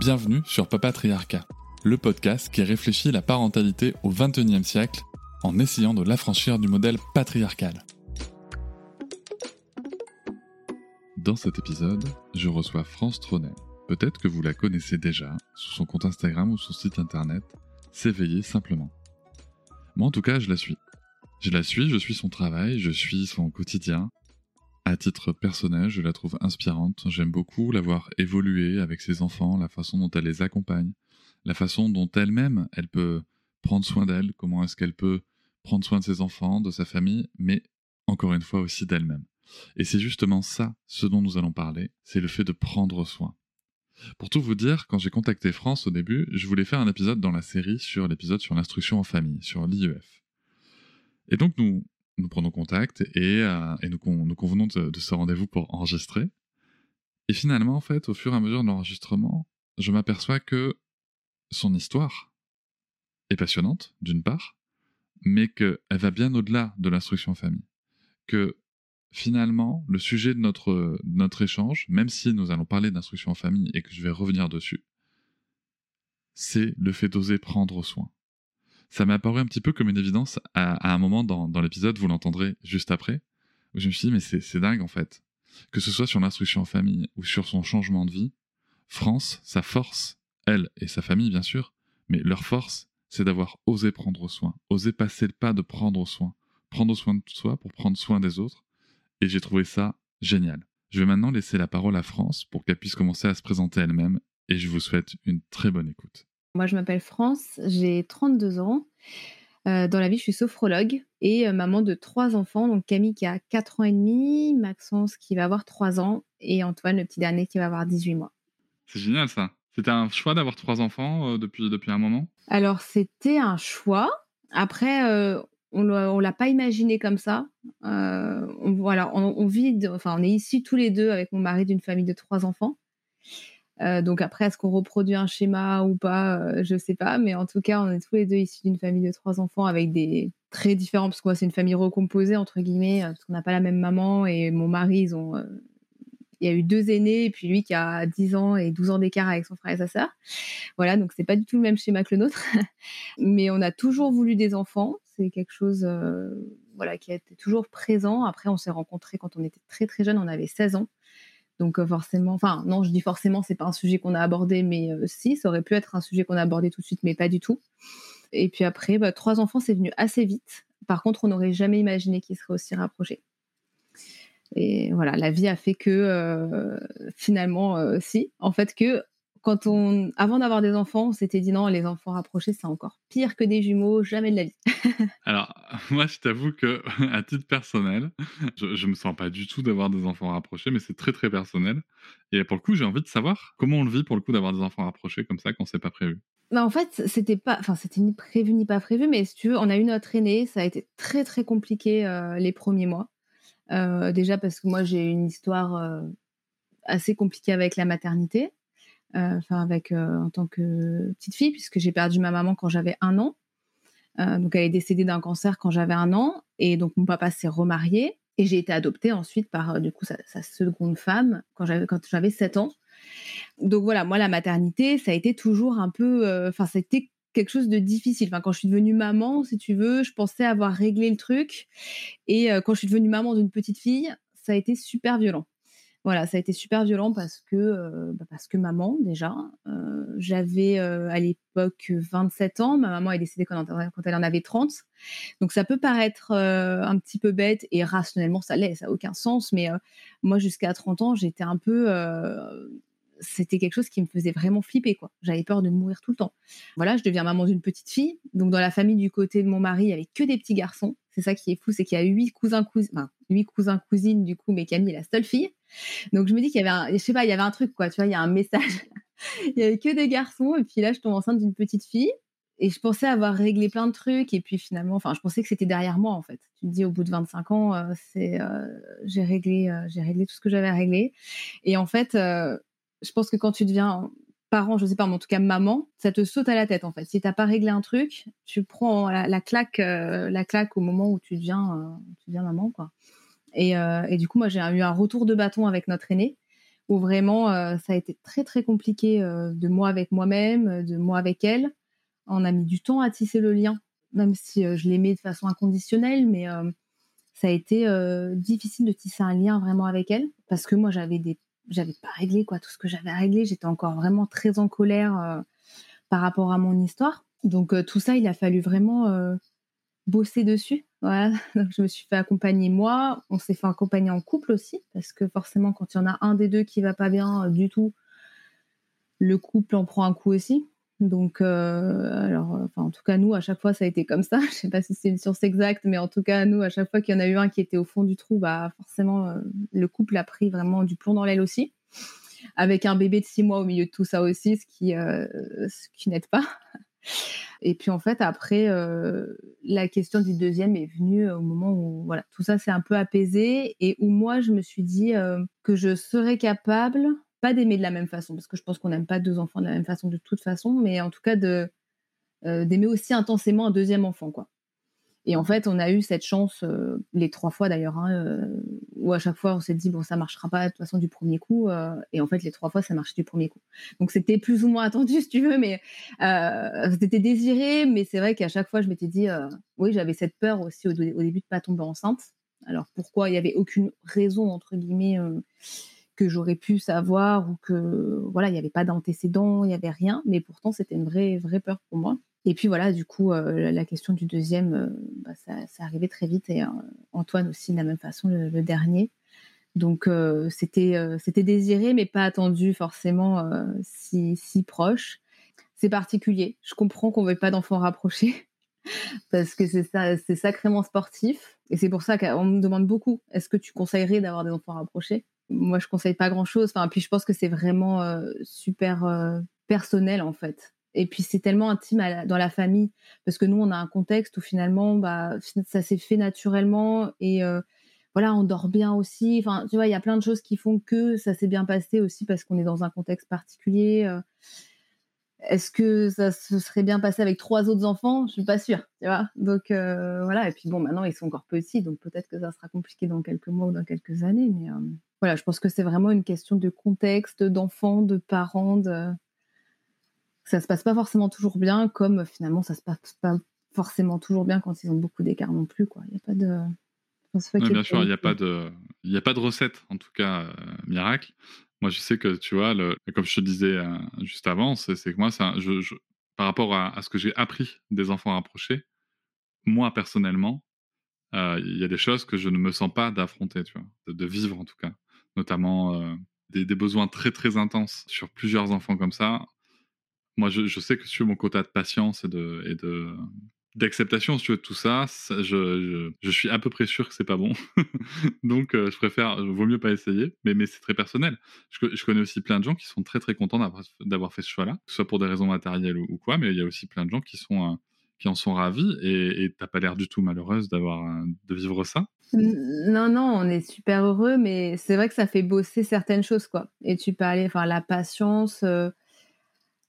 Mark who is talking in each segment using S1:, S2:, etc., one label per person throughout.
S1: Bienvenue sur Papatriarcat, le podcast qui réfléchit la parentalité au XXIe siècle en essayant de l'affranchir du modèle patriarcal. Dans cet épisode, je reçois France Tronet. Peut-être que vous la connaissez déjà, sous son compte Instagram ou son site internet, S'éveiller simplement. Moi en tout cas, je la suis. Je la suis, je suis son travail, je suis son quotidien, à titre personnel, je la trouve inspirante. J'aime beaucoup la voir évoluer avec ses enfants, la façon dont elle les accompagne, la façon dont elle-même, elle peut prendre soin d'elle, comment est-ce qu'elle peut prendre soin de ses enfants, de sa famille, mais encore une fois aussi d'elle-même. Et c'est justement ça, ce dont nous allons parler, c'est le fait de prendre soin. Pour tout vous dire, quand j'ai contacté France au début, je voulais faire un épisode dans la série sur l'épisode sur l'instruction en famille, sur l'IEF. Et donc nous, nous prenons contact et, euh, nous, convenons de, ce rendez-vous pour enregistrer. Et finalement, en fait, au fur et à mesure de l'enregistrement, je m'aperçois que son histoire est passionnante, d'une part, mais qu'elle va bien au-delà de l'instruction famille. Que finalement, le sujet de notre, notre échange, même si nous allons parler d'instruction en famille et que je vais revenir dessus, c'est le fait d'oser prendre soin ça m'a apparu un petit peu comme une évidence à, un moment dans, l'épisode, vous l'entendrez juste après, où je me suis dit, mais c'est dingue en fait. Que ce soit sur l'instruction en famille ou sur son changement de vie, France, sa force, elle et sa famille bien sûr, mais leur force, c'est d'avoir osé prendre soin, osé passer le pas de prendre soin, prendre soin de soi pour prendre soin des autres, et j'ai trouvé ça génial. Je vais maintenant laisser la parole à France pour qu'elle puisse commencer à se présenter elle-même, et je vous souhaite une très bonne écoute.
S2: Moi, je m'appelle France, j'ai 32 ans. Euh, dans la vie, je suis sophrologue et euh, maman de trois enfants. Donc Camille qui a 4 ans et demi, Maxence qui va avoir 3 ans et Antoine, le petit dernier, qui va avoir 18 mois.
S1: C'est génial ça. C'était un choix d'avoir trois enfants euh, depuis, depuis un moment?
S2: Alors, c'était un choix. Après, on ne l'a pas imaginé comme ça. on, voilà, on, vit, enfin, on est ici tous les deux avec mon mari d'une famille de trois enfants. Euh, donc après, est-ce qu'on reproduit un schéma ou pas euh, Je sais pas, mais en tout cas, on est tous les deux issus d'une famille de trois enfants avec des très différents, parce que c'est une famille recomposée entre guillemets, euh, parce qu'on n'a pas la même maman et mon mari, ils ont, il y a eu deux aînés et puis lui qui a 10 ans et 12 ans d'écart avec son frère et sa sœur. Voilà, donc c'est pas du tout le même schéma que le nôtre, mais on a toujours voulu des enfants. C'est quelque chose, voilà, qui a été toujours présent. Après, on s'est rencontrés quand on était très très jeune, on avait 16 ans. Donc euh, forcément, enfin non, je dis forcément, c'est pas un sujet qu'on a abordé, mais euh, si, ça aurait pu être un sujet qu'on a abordé tout de suite, mais pas du tout. Et puis après, bah, trois enfants, c'est venu assez vite. Par contre, on n'aurait jamais imaginé qu'ils seraient aussi rapprochés. Et voilà, la vie a fait que euh, finalement, si, en fait, que quand on, avant d'avoir des enfants, on s'était dit non, les enfants rapprochés, c'est encore pire que des jumeaux, jamais de la vie.
S1: Alors, moi, je t'avoue que, à titre personnel, je, ne me sens pas du tout d'avoir des enfants rapprochés, mais c'est très très personnel. Et pour le coup, j'ai envie de savoir comment on le vit pour le coup d'avoir des enfants rapprochés comme ça quand c'est pas prévu.
S2: Bah en fait, c'était pas, enfin, c'était ni prévu ni pas prévu, mais si tu veux, on a eu notre aîné, ça a été très très compliqué euh, les premiers mois. Euh, déjà parce que moi, j'ai une histoire euh, assez compliquée avec la maternité. Euh, enfin avec euh, en tant que petite fille, puisque j'ai perdu ma maman quand j'avais un an. Euh, donc elle est décédée d'un cancer quand j'avais un an, et donc mon papa s'est remarié. Et j'ai été adoptée ensuite par du coup sa, seconde femme quand j'avais quand j'avais 7 ans. Donc voilà, moi la maternité, ça a été toujours un peu, enfin c'était quelque chose de difficile. Enfin, quand je suis devenue maman, si tu veux, je pensais avoir réglé le truc. Et quand je suis devenue maman d'une petite fille, ça a été super violent. Voilà, ça a été super violent parce que, euh, bah, maman, déjà, euh, j'avais euh, à l'époque 27 ans, ma maman est décédée quand, quand, elle en avait 30. Donc ça peut paraître un petit peu bête et rationnellement ça l'est, ça n'a aucun sens, mais moi jusqu'à 30 ans, j'étais un peu c'était quelque chose qui me faisait vraiment flipper, quoi. J'avais peur de mourir tout le temps. Voilà, je deviens maman d'une petite fille. Donc, dans la famille du côté de mon mari, il y avait que des petits garçons. C'est ça qui est fou, c'est qu'il y a huit cousins, cousines, huit cousins, cousines, du coup, mais Camille est la seule fille. Donc, je me dis qu'il y avait un, je sais pas, il y avait un truc, quoi. Tu vois, il y a un message. il y avait que des garçons. Et puis là, je tombe enceinte d'une petite fille. Et je pensais avoir réglé plein de trucs. Et puis finalement, enfin, je pensais que c'était derrière moi, en fait. Tu te dis, au bout de 25 ans, euh, c'est, euh, j'ai réglé, euh, j'ai réglé tout ce que j'avais à régler. Et en fait, je pense que quand tu deviens parent, je sais pas, mais en tout cas maman, ça te saute à la tête, en fait. Si t'as pas réglé un truc, tu prends la, claque, la claque au moment où tu deviens, deviens maman, quoi. Et, et, du coup, moi, j'ai eu un retour de bâton avec notre aînée, où vraiment, ça a été très, très compliqué de moi avec moi-même, de moi avec elle on a mis du temps à tisser le lien, même si euh, je l'aimais de façon inconditionnelle, mais euh, ça a été euh, difficile de tisser un lien vraiment avec elle parce que moi j'avais des j'avais pas réglé quoi tout ce que j'avais à régler j'étais encore vraiment très en colère par rapport à mon histoire. Donc tout ça il a fallu vraiment bosser dessus. Voilà. Donc je me suis fait accompagner moi. On s'est fait accompagner en couple aussi parce que forcément quand il y en a un des deux qui va pas bien du tout le couple en prend un coup aussi donc, euh, alors, enfin, en tout cas, nous, à chaque fois, ça a été comme ça. Je sais pas si c'est une source exacte, mais en tout cas, nous, à chaque fois qu'il y en a eu un qui était au fond du trou, bah, forcément, euh, le couple a pris vraiment du plomb dans l'aile aussi. Avec un bébé de six mois au milieu de tout ça aussi, ce qui, euh, ce qui n'aide pas. Et puis, en fait, après, la question du deuxième est venue au moment où, voilà, tout ça s'est un peu apaisé et où moi, je me suis dit que je serais capable pas d'aimer de la même façon, parce que je pense qu'on n'aime pas deux enfants de la même façon de toute façon, mais en tout cas euh, d'aimer aussi intensément un deuxième enfant, quoi. Et en fait, on a eu cette chance, euh, les trois fois d'ailleurs, hein, euh, où à chaque fois on s'est dit, bon, ça marchera pas de toute façon du premier coup. et en fait, les trois fois, ça marchait du premier coup. Donc c'était plus ou moins attendu, si tu veux, mais c'était désiré. Mais c'est vrai qu'à chaque fois, je m'étais dit, oui, j'avais cette peur aussi au, au, début de pas tomber enceinte. Alors pourquoi? Il n'y avait aucune raison, entre guillemets que j'aurais pu savoir ou que voilà, il n'y avait pas d'antécédent, il n'y avait rien, mais pourtant c'était une vraie vraie peur pour moi. Et puis voilà, du coup, euh, la question du deuxième, euh, bah, ça, ça, arrivait très vite et euh, Antoine aussi de la même façon, le, dernier. Donc c'était c'était désiré, mais pas attendu forcément si, si proche. C'est particulier. Je comprends qu'on ne veuille pas d'enfants rapprochés parce que c'est ça, c'est sacrément sportif. Et c'est pour ça qu'on me demande beaucoup est-ce que tu conseillerais d'avoir des enfants rapprochés? Moi, je conseille pas grand chose. Enfin, puis je pense que c'est vraiment euh, super euh, personnel en fait. Et puis c'est tellement intime dans la famille parce que nous, on a un contexte où finalement, bah, ça s'est fait naturellement et euh, voilà, on dort bien aussi. Enfin, tu vois, il y a plein de choses qui font que ça s'est bien passé aussi parce qu'on est dans un contexte particulier. Est-ce que ça se serait bien passé avec trois autres enfants? Je suis pas sûre, tu vois. Donc voilà. Et puis bon, maintenant ils sont encore petits, donc peut-être que ça sera compliqué dans quelques mois ou dans quelques années. Mais voilà, je pense que c'est vraiment une question de contexte, d'enfants, de parents. De... Ça se passe pas forcément toujours bien, comme finalement ça se passe pas forcément toujours bien quand ils ont beaucoup d'écart non plus. Quoi. Il n'y a pas de.
S1: bien sûr, il n'y a, pas de... A pas de recette, en tout cas, euh, miracle. Moi, je sais que, tu vois, le... comme je te disais euh, juste avant, c'est que moi, ça, je, par rapport à, ce que j'ai appris des enfants rapprochés, moi, personnellement, euh, il y a des choses que je ne me sens pas d'affronter, tu vois, de, vivre en tout cas notamment euh, des, besoins très très intenses sur plusieurs enfants comme ça. Moi, je, sais que sur mon quota de patience et de, d'acceptation si tu veux tout ça, je, je, suis à peu près sûr que c'est pas bon donc euh, je préfère vaut mieux pas essayer mais, mais c'est très personnel je, connais aussi plein de gens qui sont très très contents d'avoir fait ce choix là que ce soit pour des raisons matérielles ou, quoi mais il y a aussi plein de gens qui sont euh, qui en sont ravis et t'as pas l'air du tout malheureuse d'avoir de vivre ça
S2: non, non, on est super heureux, mais c'est vrai que ça fait bosser certaines choses, quoi. Et tu parlais, enfin, la patience, euh,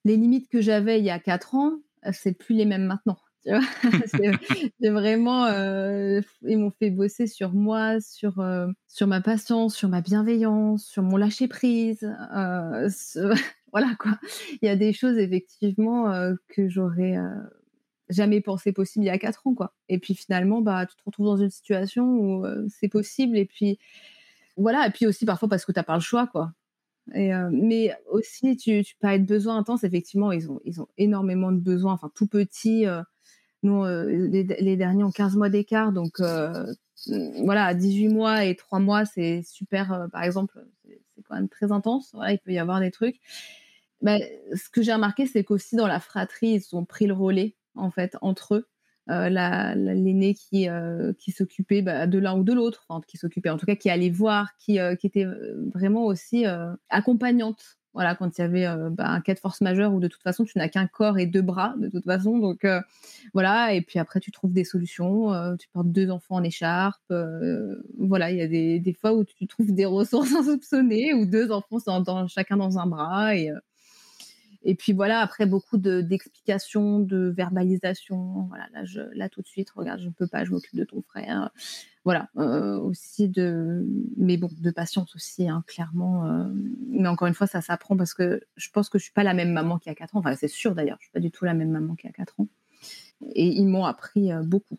S2: les limites que j'avais il y a quatre ans, c'est plus les mêmes maintenant. C'est vraiment, euh, ils m'ont fait bosser sur moi, sur euh, sur ma patience, sur ma bienveillance, sur mon lâcher prise. voilà quoi. Il y a des choses effectivement que j'aurais jamais pensé possible il y a quatre ans, quoi. Et puis finalement, bah, tu te retrouves dans une situation où euh, c'est possible. Et puis voilà. Et puis aussi parfois parce que tu n'as pas le choix, quoi. Euh, mais aussi, tu, tu parlais de besoins intenses. Effectivement, ils ont, ils ont énormément de besoins. Enfin, tout petits. Euh, nous, les, derniers ont 15 mois d'écart. Donc voilà, 18 mois et 3 mois, c'est super. par exemple, c'est quand même très intense. il peut y avoir des trucs. Bah, ce que j'ai remarqué, c'est qu'aussi dans la fratrie, ils ont pris le relais en fait entre eux. Euh, l'aîné qui, euh, qui s'occupait bah, de l'un ou de l'autre, qui s'occupait en tout cas, qui allait voir, qui, euh, qui était vraiment aussi accompagnante. Voilà, quand il y avait bah, un cas de force majeure où de toute façon tu n'as qu'un corps et deux bras de toute façon, donc voilà. Et puis après tu trouves des solutions. tu portes deux enfants en écharpe. voilà, il y a des, des, fois où tu trouves des ressources insoupçonnées où deux enfants sont dans, chacun dans un bras et et puis voilà, après beaucoup d'explications, de, verbalisation. Voilà, là, je, là tout de suite, regarde, je ne peux pas, je m'occupe de ton frère. Voilà, euh, aussi de, mais bon, de patience aussi, hein, clairement. Euh, mais encore une fois, ça s'apprend parce que je pense que je suis pas la même maman qu'il y a 4 ans. Enfin, c'est sûr d'ailleurs, je suis pas du tout la même maman qu'il y a 4 ans. Et ils m'ont appris euh, beaucoup.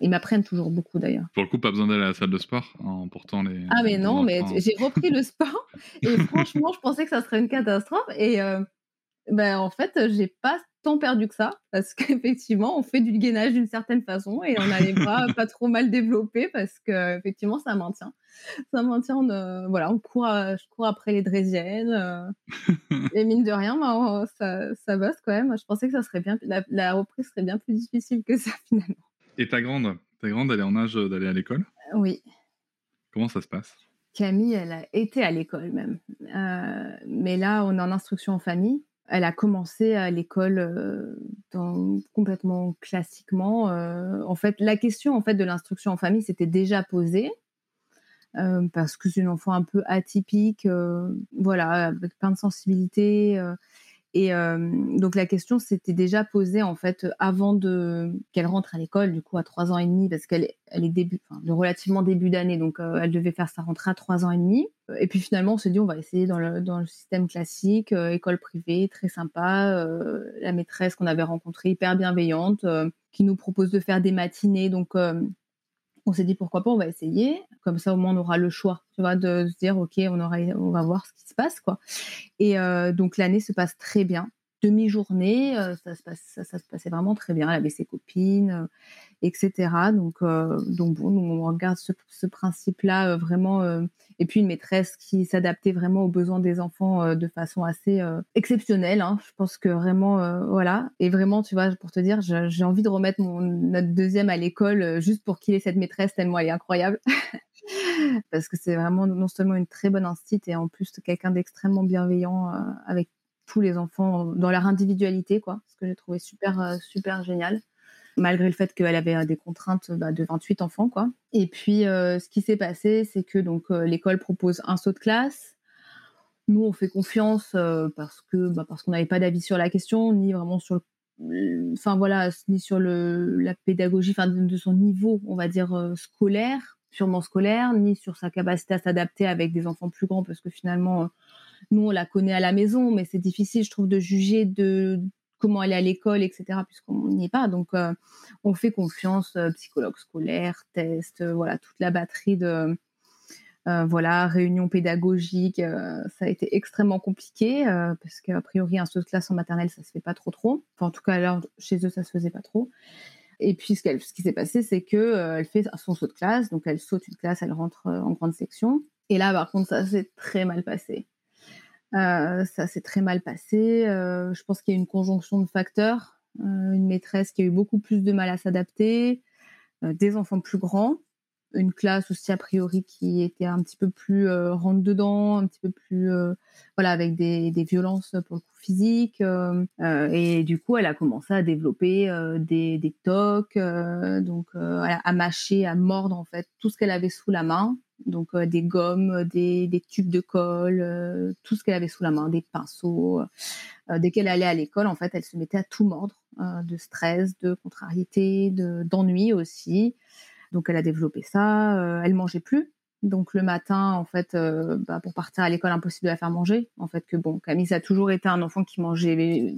S2: Ils m'apprennent toujours beaucoup d'ailleurs.
S1: Pour le coup, pas besoin d'aller à la salle de sport en portant les.
S2: Ah mais non, mais j'ai repris le sport et franchement, je pensais que ça serait une catastrophe et ben, en fait, j'ai pas tant perdu que ça, parce qu'effectivement, on fait du gainage d'une certaine façon et on a les bras pas trop mal développés parce que effectivement, ça maintient. Ça maintient, euh, voilà, on court, je cours après les draisiennes euh, et mine de rien, ben, ça, ça bosse quand même. Je pensais que ça serait bien, la, reprise serait bien plus difficile que ça finalement.
S1: Et ta grande, ta grande, elle est en âge d'aller à l'école?
S2: Oui.
S1: Comment ça se passe?
S2: Camille, elle a été à l'école même, euh, mais là, on est en instruction en famille elle a commencé à l'école euh, complètement classiquement. Euh, en fait, la question en fait de l'instruction en famille s'était déjà posée euh, parce que c'est une enfant un peu atypique, voilà, avec plein de sensibilités. Et donc la question s'était déjà posée en fait avant de qu'elle rentre à l'école, du coup à trois ans et demi, parce qu'elle elle est début, relativement début d'année, donc elle devait faire sa rentrée à trois ans et demi. Et puis finalement on s'est dit on va essayer dans le, dans le système classique, école privée, très sympa, la maîtresse qu'on avait rencontrée hyper bienveillante, qui nous propose de faire des matinées, donc on s'est dit pourquoi pas, on va essayer. Comme ça, au moins, on aura le choix, tu vois, de se dire, OK, on, aura, on va voir ce qui se passe, quoi. Et euh, donc, l'année se passe très bien demi-journée, euh, ça, se passe, ça, se passait vraiment très bien. Elle avait ses copines, euh, etc. Donc, euh, donc bon, on regarde ce, principe-là vraiment. et puis une maîtresse qui s'adaptait vraiment aux besoins des enfants de façon assez exceptionnelle. Hein. Je pense que vraiment, voilà. Et vraiment, tu vois, pour te dire, j'ai envie de remettre notre deuxième à l'école juste pour qu'il ait cette maîtresse tellement elle est incroyable. Parce que c'est vraiment non seulement une très bonne institut et en plus quelqu'un d'extrêmement bienveillant avec tous les enfants dans leur individualité, quoi, ce que j'ai trouvé super, euh, super génial malgré le fait qu'elle avait euh, des contraintes bah, de 28 enfants. Quoi. Et puis, euh, ce qui s'est passé, c'est que donc l'école propose un saut de classe. Nous, on fait confiance parce que bah, parce qu'on n'avait pas d'avis sur la question, ni vraiment sur enfin voilà, ni sur le, la pédagogie, enfin de, son niveau, on va dire scolaire, purement scolaire, ni sur sa capacité à s'adapter avec des enfants plus grands, parce que finalement, nous, on la connaît à la maison, mais c'est difficile, je trouve, de juger de comment est à l'école, etc., puisqu'on n'y est pas. Donc, euh, on fait confiance, euh, psychologue scolaire, test, euh, voilà, toute la batterie de, voilà, réunion pédagogique. ça a été extrêmement compliqué, parce qu'a priori, un saut de classe en maternelle, ça se fait pas trop trop. En tout cas, chez eux, ça se faisait pas trop. Et puis, ce, qui s'est passé, c'est que elle fait son saut de classe, donc elle saute une classe, elle rentre en grande section. Et là, par contre, ça s'est très mal passé. Euh, ça s'est très mal passé. Euh, je pense qu'il y a une conjonction de facteurs. Euh, une maîtresse qui a eu beaucoup plus de mal à s'adapter, des enfants plus grands, une classe aussi a priori qui était un petit peu plus rentre dedans, un petit peu plus voilà avec des, des, violences pour le coup physiques et du coup elle a commencé à développer des, des tocs donc à mâcher, à mordre en fait tout ce qu'elle avait sous la main donc euh, des gommes, euh, des, tubes de colle, euh, tout ce qu'elle avait sous la main, des pinceaux. dès qu'elle allait à l'école, en fait, elle se mettait à tout mordre, de stress, de contrariété, d'ennui aussi. Donc elle a développé ça. elle mangeait plus. Donc le matin, en fait, bah, pour partir à l'école, impossible de la faire manger. En fait, que bon, Camille, ça a toujours été un enfant qui mangeait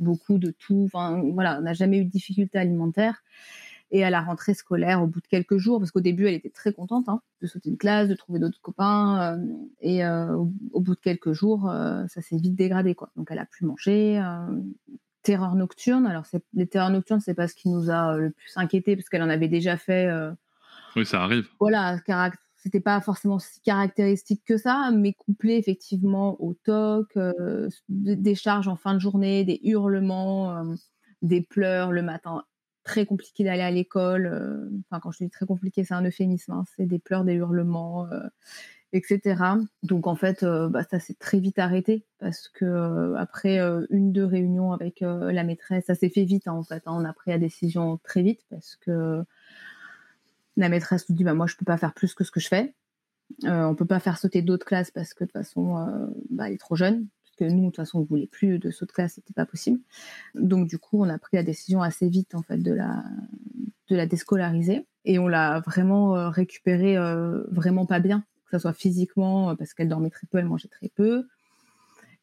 S2: beaucoup de tout. Enfin, voilà, n'a jamais eu de difficultés alimentaires. Et à la rentrée scolaire, au bout de quelques jours, parce qu'au début, elle était très contente hein, de sauter une classe, de trouver d'autres copains. Euh, et euh, au, bout de quelques jours, euh, ça s'est vite dégradé. Quoi. Donc, elle a plus mangé. terreur nocturne. Alors, les terreurs nocturnes, c'est pas ce qui nous a le plus inquiété, parce qu'elle en avait déjà fait.
S1: oui, ça arrive.
S2: Voilà, c'était pas forcément si caractéristique que ça, mais couplé effectivement au toc, des charges en fin de journée, des hurlements, des pleurs le matin, très compliqué d'aller à l'école. Enfin, quand je dis très compliqué, c'est un euphémisme, hein, c'est des pleurs, des hurlements, etc. Donc en fait, bah, ça s'est très vite arrêté parce que après une deux réunions avec la maîtresse, ça s'est fait vite hein, en fait. Hein. on a pris la décision très vite parce que la maîtresse nous dit bah moi je peux pas faire plus que ce que je fais. Euh, on peut pas faire sauter d'autres classes parce que de toute façon euh, bah, elle est trop jeune. Que nous de toute façon on voulait plus de saut de classe, c'était pas possible. Donc du coup on a pris la décision assez vite en fait de la de la déscolariser et on l'a vraiment euh, récupérée euh, vraiment pas bien, que ce soit physiquement parce qu'elle dormait très peu, elle mangeait très peu,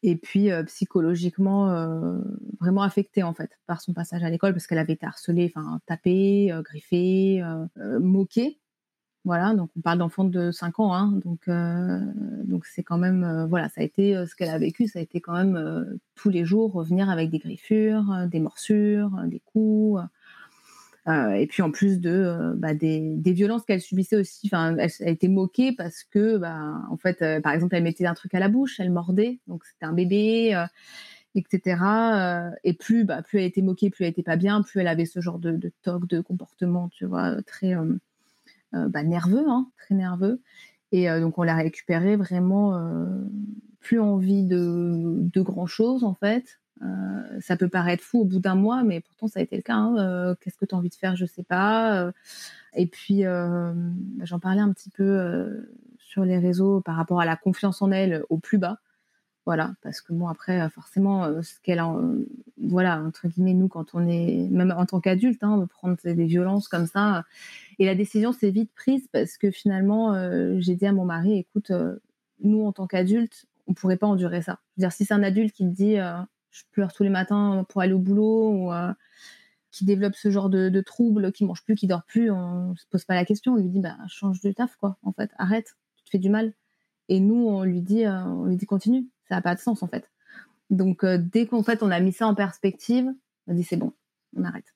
S2: et puis euh, psychologiquement euh, vraiment affectée en fait par son passage à l'école parce qu'elle avait été harcelée, enfin tapée, euh, griffée, moquée. Voilà, donc on parle d'enfants de 5 ans, hein, donc donc c'est quand même voilà, ça a été ce qu'elle a vécu, ça a été quand même tous les jours revenir avec des griffures, des morsures, des coups. Euh, et puis en plus de euh, bah, des, violences qu'elle subissait aussi, elle, a été moquée parce que, bah, en fait, euh, par exemple, elle mettait un truc à la bouche, elle mordait, donc c'était un bébé, etc. et plus, bah, plus elle était moquée, plus elle était pas bien, plus elle avait ce genre de, de toc, de comportement, tu vois, très bah, nerveux, hein, très nerveux. Et donc on l'a récupérée vraiment plus envie de, de grand chose en fait. Euh, ça peut paraître fou au bout d'un mois, mais pourtant ça a été le cas. Hein. Euh, qu'est-ce que tu as envie de faire Je sais pas. Euh. et puis bah, j'en parlais un petit peu sur les réseaux par rapport à la confiance en elle au plus bas. Voilà, parce que bon après forcément ce qu'elle voilà entre guillemets nous quand on est même en tant qu'adulte hein, prendre des violences comme ça et la décision s'est vite prise parce que finalement j'ai dit à mon mari écoute nous en tant qu'adultes on pourrait pas endurer ça. Je veux dire si c'est un adulte qui te dit je pleure tous les matins pour aller au boulot ou euh, qui développe ce genre de, troubles, qui mange plus, qui dort plus, on se pose pas la question, on lui dit bah change de taf quoi, en fait, arrête, tu te fais du mal. Et nous on lui dit euh, on lui dit continue, ça n'a pas de sens en fait. Donc euh, dès qu'en fait on a mis ça en perspective, on a dit c'est bon, on arrête.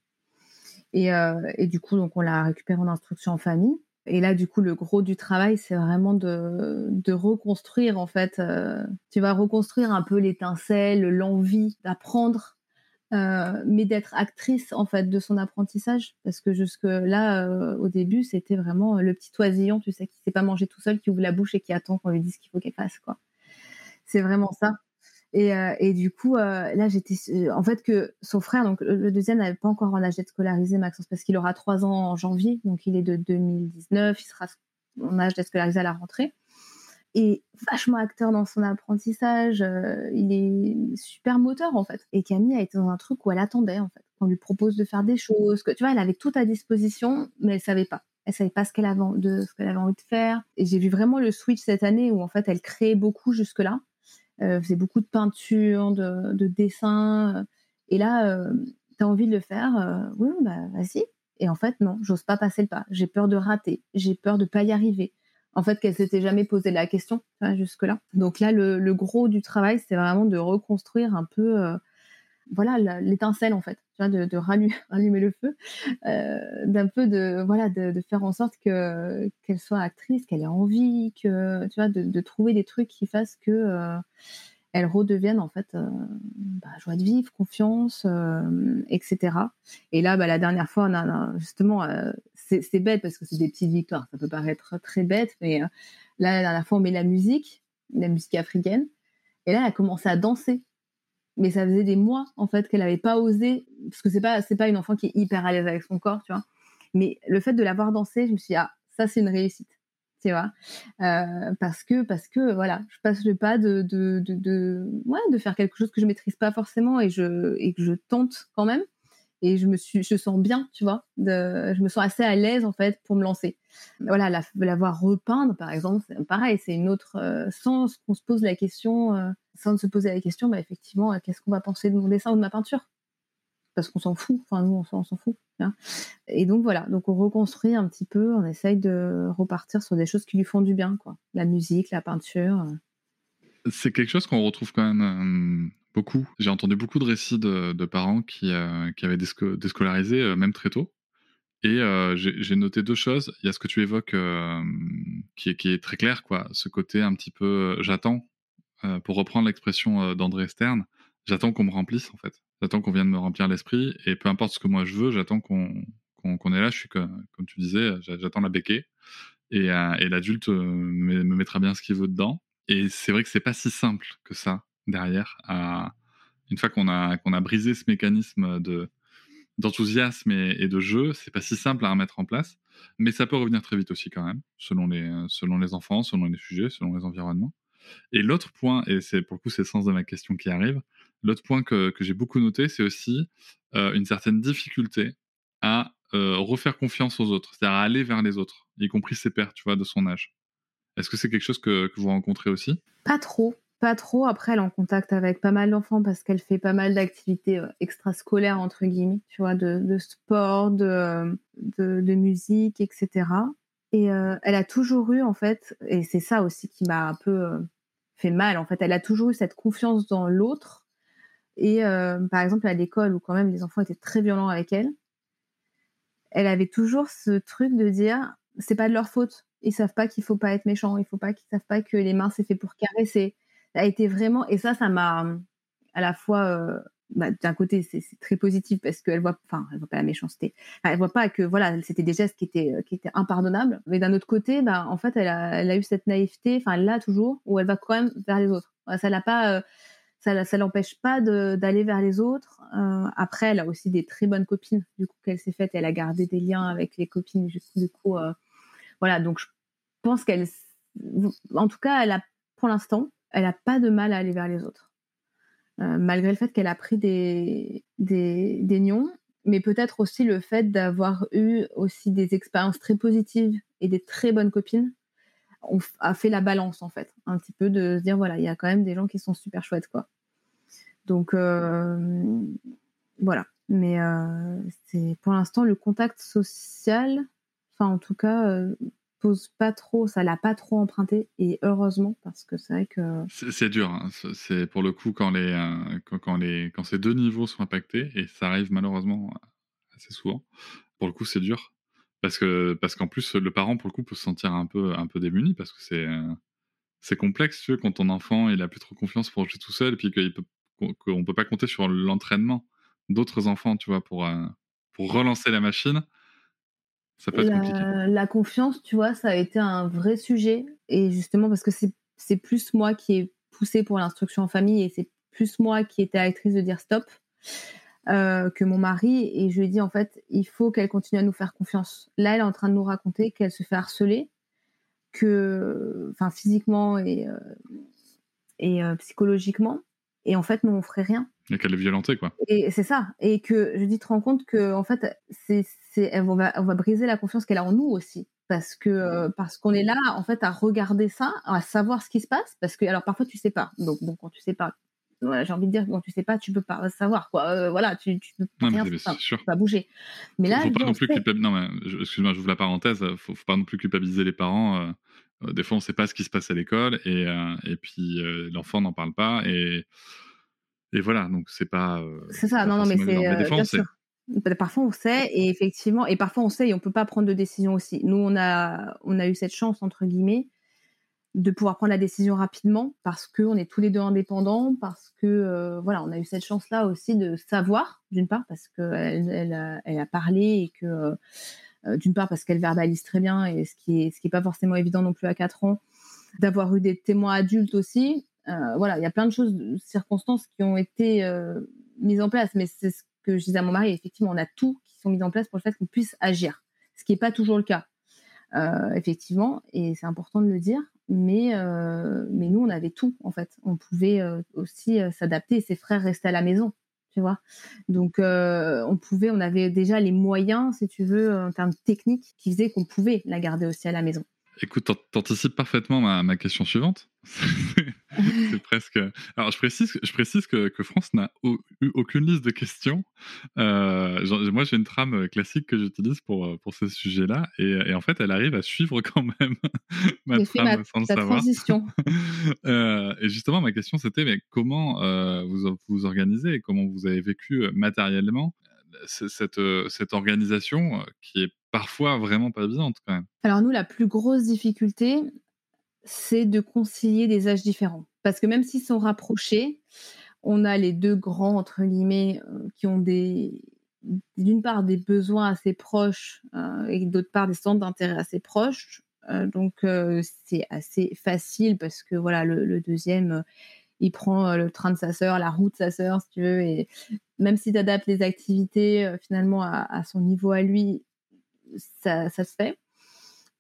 S2: Et, et du coup donc on l'a récupéré en instruction en famille. Et là, du coup, le gros du travail, c'est vraiment de, de, reconstruire, en fait. Euh, tu vas reconstruire un peu l'étincelle, l'envie d'apprendre, euh, mais d'être actrice, en fait, de son apprentissage. Parce que jusque-là, euh, au début, c'était vraiment le petit oisillon, tu sais, qui ne sait pas manger tout seul, qui ouvre la bouche et qui attend qu'on lui dise qu'il faut qu'elle fasse, quoi. C'est vraiment ça. Et, euh, et, du coup, euh, là, j'étais. Euh, en fait, que son frère, donc le deuxième, n'avait pas encore en âge d'être scolarisé, Maxence, parce qu'il aura trois ans en janvier, donc il est de 2019, il sera en âge d'être scolarisé à la rentrée. Et vachement acteur dans son apprentissage, il est super moteur en fait. Et Camille a été dans un truc où elle attendait en fait, qu'on lui propose de faire des choses, que tu vois, elle avait tout à disposition, mais elle savait pas elle savait pas ce qu'elle avait, ce qu'elle avait envie de faire. Et j'ai vu vraiment le switch cette année où en fait elle créait beaucoup jusque-là faisait beaucoup de peinture, de, de dessin. Et là, euh, tu as envie de le faire, euh, oui, bah vas-y. Et en fait, non, j'ose pas passer le pas. J'ai peur de rater, j'ai peur de pas y arriver. En fait, qu'elle s'était jamais posé la question jusque-là. Donc là, le, le, gros du travail, c'est vraiment de reconstruire un peu voilà l'étincelle en fait de, rallumer, le feu euh, d'un peu de voilà de, faire en sorte que qu'elle soit actrice qu'elle ait envie que tu vois de, trouver des trucs qui fassent que euh, elle redevienne en fait euh, bah, joie de vivre confiance etc et là bah, la dernière fois justement c'est bête parce que c'est des petites victoires ça peut paraître très bête mais là la dernière fois on met la musique la musique africaine et là elle a commencé à danser mais ça faisait des mois en fait qu'elle n'avait pas osé parce que c'est pas c'est pas une enfant qui est hyper à l'aise avec son corps tu vois. Mais le fait de la voir danser je me suis dit ah ça c'est une réussite tu vois. Euh, parce que parce que voilà je passe le pas de de, de ouais de faire quelque chose que je maîtrise pas forcément et je et que je tente quand même. Et je me suis je sens bien tu vois je me sens assez à l'aise en fait pour me lancer. Voilà la, voir repeindre par exemple pareil c'est une autre euh, sans qu'on se pose la question euh, sans se poser la question bah effectivement euh, qu'est-ce qu'on va penser de mon dessin ou de ma peinture? Parce qu'on s'en fout enfin nous on s'en fout hein. et donc voilà donc on reconstruit un petit peu on essaye de repartir sur des choses qui lui font du bien quoi la musique la peinture
S1: c'est quelque chose qu'on retrouve quand même Beaucoup. J'ai entendu beaucoup de récits de, parents qui, euh, qui avaient déscolarisé, euh, même très tôt, Et euh, j'ai noté deux choses. Il y a ce que tu évoques euh, qui, est, qui, est, très clair, quoi. Ce côté un petit peu, euh, pour reprendre l'expression d'André Stern, j'attends qu'on me remplisse en fait. J'attends qu'on vienne me remplir l'esprit et peu importe ce que moi je veux, j'attends qu'on qu'on est là. Je suis comme, tu disais, j'attends la béquée et, et l'adulte me, me, mettra bien ce qu'il veut dedans. Et c'est vrai que c'est pas si simple que ça derrière. Une fois qu'on a a brisé ce mécanisme de d'enthousiasme et, de jeu, c'est pas si simple à remettre en place, mais ça peut revenir très vite aussi quand même, selon les, selon les enfants, selon les sujets, selon les environnements. Et l'autre point, et c'est pour le coup c'est le sens de ma question qui arrive, l'autre point que, que j'ai beaucoup noté, c'est aussi euh, une certaine difficulté à euh, refaire confiance aux autres, c'est-à-dire à aller vers les autres, y compris ses pères, tu vois, de son âge. Est-ce que c'est quelque chose que, que vous rencontrez aussi?
S2: Pas trop, pas trop. Après, elle est en contact avec pas mal d'enfants parce qu'elle fait pas mal d'activités euh, extrascolaires, entre guillemets, tu vois, de, sport, de, de, musique, etc. Et elle a toujours eu, en fait, et c'est ça aussi qui m'a un peu mal, en fait, elle a toujours eu cette confiance dans l'autre. Et par exemple, à l'école, où quand même les enfants étaient très violents avec elle, elle avait toujours ce truc de dire, c'est pas de leur faute. Ils savent pas qu'il faut pas être méchant, il faut pas qu'ils savent pas que les mains c'est fait pour caresser a été vraiment et ça ça m'a à la fois euh, bah, d'un côté c'est très positif parce qu'elle voit enfin elle voit pas la méchanceté elle voit pas que voilà c'était des gestes qui étaient qui étaient impardonnables mais d'un autre côté bah en fait elle a, elle a eu cette naïveté enfin elle l'a toujours où elle va quand même vers les autres ça l'a pas euh, ça, l'empêche pas d'aller vers les autres. Euh, après, elle a aussi des très bonnes copines, du coup, qu'elle s'est faite. Elle a gardé des liens avec les copines, voilà. Donc, je pense qu'elle, en tout cas, elle a, pour l'instant, elle n'a pas de mal à aller vers les autres. Euh, malgré le fait qu'elle a pris des, des, nions, mais peut-être aussi le fait d'avoir eu aussi des expériences très positives et des très bonnes copines on a fait la balance en fait, un petit peu de se dire voilà, il y a quand même des gens qui sont super chouettes quoi. Donc euh, voilà, mais euh, c'est pour l'instant le contact social, enfin en tout cas pose pas trop, ça l'a pas trop emprunté et heureusement parce que c'est vrai que
S1: c'est dur. Hein. C'est pour le coup quand les euh, quand, les quand ces deux niveaux sont impactés et ça arrive malheureusement assez souvent. Pour le coup, c'est dur parce que parce qu'en plus le parent pour le coup peut se sentir un peu un peu démuni parce que c'est euh, c'est complexe tu quand ton enfant il a plus trop confiance pour jouer tout seul et puis qu'on peut pas compter sur l'entraînement d'autres enfants tu vois pour euh, pour relancer la machine
S2: la, confiance, tu vois, ça a été un vrai sujet. Et justement, parce que c'est plus moi qui ai poussé pour l'instruction en famille et c'est plus moi qui étais actrice de dire stop euh, que mon mari. Et je lui ai dit, en fait, il faut qu'elle continue à nous faire confiance. Là, elle est en train de nous raconter qu'elle se fait harceler, que, enfin, physiquement et, euh, et euh, psychologiquement. Et en fait, nous, on ferait rien.
S1: Et qu'elle est violentée, quoi.
S2: Et c'est ça. Et que je dis, te rends compte que, en fait, c'est, on, va, on va briser la confiance qu'elle a en nous aussi. Parce que euh, parce qu'on est là, en fait, à regarder ça, à savoir ce qui se passe. Parce que, alors, parfois, tu sais pas. Donc, bon, quand tu sais pas, voilà, j'ai envie de dire, quand tu sais pas, tu peux pas savoir, quoi. Euh, voilà, tu, tu peux pas, rien, tu peux pas bouger.
S1: Mais là, faut pas non plus culpabiliser. Non, mais excuse-moi, j'ouvre la parenthèse. Faut, faut pas non plus culpabiliser les parents. Euh, des fois, on sait pas ce qui se passe à l'école et, et puis l'enfant n'en parle pas et et voilà, donc c'est pas. Euh,
S2: c'est ça, non, non, mais c'est. Euh, bien sûr. Bah, parfois on sait et effectivement et parfois on sait et on peut pas prendre de décision aussi. Nous on a on a eu cette chance entre guillemets de pouvoir prendre la décision rapidement parce que on est tous les deux indépendants parce que euh, voilà on a eu cette chance là aussi de savoir d'une part parce que elle, elle, a, elle, a, parlé et que d'une part parce qu'elle verbalise très bien et ce qui est ce qui est pas forcément évident non plus à 4 ans d'avoir eu des témoins adultes aussi euh, voilà, il y a plein de choses, de circonstances qui ont été euh, mises en place, mais c'est ce que je disais à mon mari. Effectivement, on a tout qui sont mis en place pour le fait qu'on puisse agir, ce qui n'est pas toujours le cas, euh, effectivement, et c'est important de le dire. Mais, mais nous, on avait tout en fait. On pouvait aussi s'adapter. Et ses frères restaient à la maison, tu vois. Donc, on pouvait, on avait déjà les moyens, si tu veux, en termes techniques, qui faisaient qu'on pouvait la garder aussi à la maison.
S1: Écoute, t'anticipes parfaitement ma, ma, question suivante. c'est presque. Alors, je précise, je précise que, que France n'a eu aucune liste de questions. Euh, moi, j'ai une trame classique que j'utilise pour, pour ce sujet-là, et, et, en fait, elle arrive à suivre quand même ma trame sans le savoir. Transition. euh, et justement, ma question, c'était mais comment euh, vous vous organisez et comment vous avez vécu matériellement cette, cette organisation qui est parfois vraiment pas évidente quand même?
S2: Alors nous, la plus grosse difficulté, c'est de concilier des âges différents. Parce que même s'ils sont rapprochés, on a les deux grands, entre guillemets, qui ont des, d'une part des besoins assez proches et d'autre part des centres d'intérêt assez proches. donc c'est assez facile parce que voilà le deuxième il prend euh, le train de sa sœur, la route de sa sœur, si tu veux. Et même si tu adaptes les activités euh, finalement à, son niveau à lui, ça, se fait.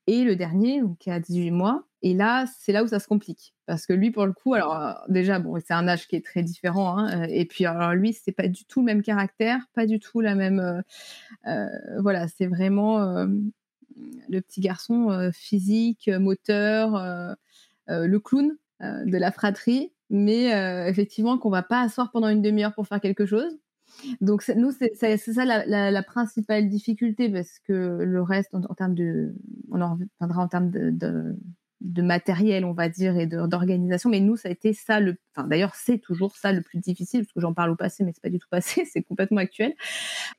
S2: Et le dernier, donc, qui a 18 mois, et là, c'est là où ça se complique. Parce que lui, pour le coup, alors euh, déjà, bon, c'est un âge qui est très différent. Hein, et puis, alors lui, c'est pas du tout le même caractère, pas du tout la même. voilà, c'est vraiment le petit garçon physique, moteur, le clown de la fratrie mais euh, effectivement qu'on va pas asseoir pendant une demi-heure pour faire quelque chose. Donc nous, c'est ça la, principale difficulté parce que le reste, en, termes de, on en reviendra en termes de, matériel, on va dire, et d'organisation. Mais nous, ça a été ça le, enfin d'ailleurs, c'est toujours ça le plus difficile parce que j'en parle au passé, mais c'est pas du tout passé, c'est complètement actuel.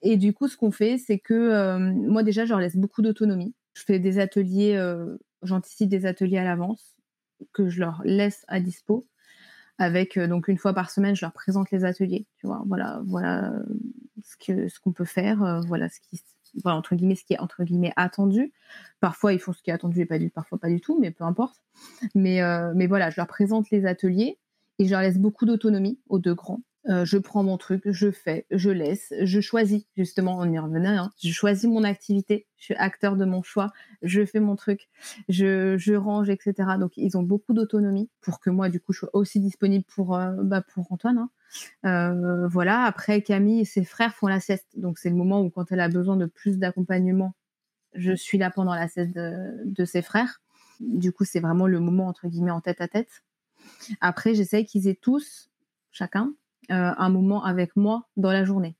S2: Et du coup, ce qu'on fait, c'est que euh, moi déjà, je leur laisse beaucoup d'autonomie. Je fais des ateliers, euh, j'anticipe des ateliers à l'avance que je leur laisse à dispo avec euh, donc une fois par semaine, je leur présente les ateliers. Tu vois, voilà, voilà ce ce qu'on peut faire, voilà ce qui voilà, entre guillemets ce qui est entre guillemets attendu. Parfois ils font ce qui est attendu et pas du parfois pas du tout, mais peu importe. Mais mais voilà, je leur présente les ateliers et je leur laisse beaucoup d'autonomie aux deux grands. Euh, je prends mon truc, je fais, je laisse, je choisis, justement, on y revenait, hein, je choisis mon activité, je suis acteur de mon choix, je fais mon truc, je, range, etc. Donc, ils ont beaucoup d'autonomie pour que moi, du coup, je sois aussi disponible pour, euh, bah, pour Antoine. Hein. Euh, voilà, après, Camille et ses frères font la sieste. Donc, c'est le moment où, quand elle a besoin de plus d'accompagnement, je suis là pendant la sieste de, ses frères. Du coup, c'est vraiment le moment, entre guillemets, en tête à tête. Après, j'essaye qu'ils aient tous, chacun, un moment avec moi dans la journée.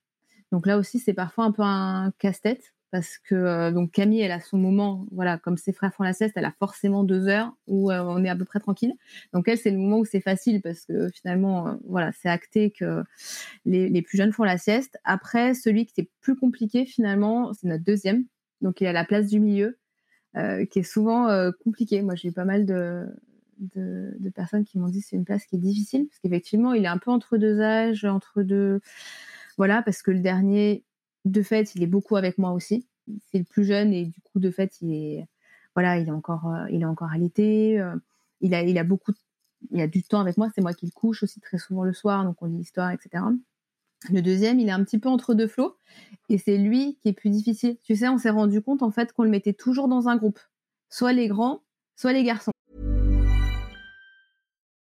S2: Donc là aussi, c'est parfois un peu un casse-tête parce que euh, donc Camille, elle a son moment, voilà, comme ses frères font la sieste, elle a forcément deux heures où euh, on est à peu près tranquille. Donc elle, c'est le moment où c'est facile parce que finalement, voilà, c'est acté que les, les, plus jeunes font la sieste. Après, celui qui est plus compliqué finalement, c'est notre deuxième. Donc il a la place du milieu, qui est souvent compliqué. Moi, j'ai eu pas mal de, de, personnes qui m'ont dit c'est une place qui est difficile parce qu'effectivement il est un peu entre deux âges, entre deux voilà parce que le dernier de fait il est beaucoup avec moi aussi. C'est le plus jeune et du coup de fait il est voilà il est encore euh, il est encore à l'été. Euh, il a il a beaucoup il a du temps avec moi. C'est moi qui le couche aussi très souvent le soir donc on lit l'histoire etc. Le deuxième, il est un petit peu entre deux flots et c'est lui qui est plus difficile. Tu sais, on s'est rendu compte en fait qu'on le mettait toujours dans un groupe, soit les grands, soit les garçons.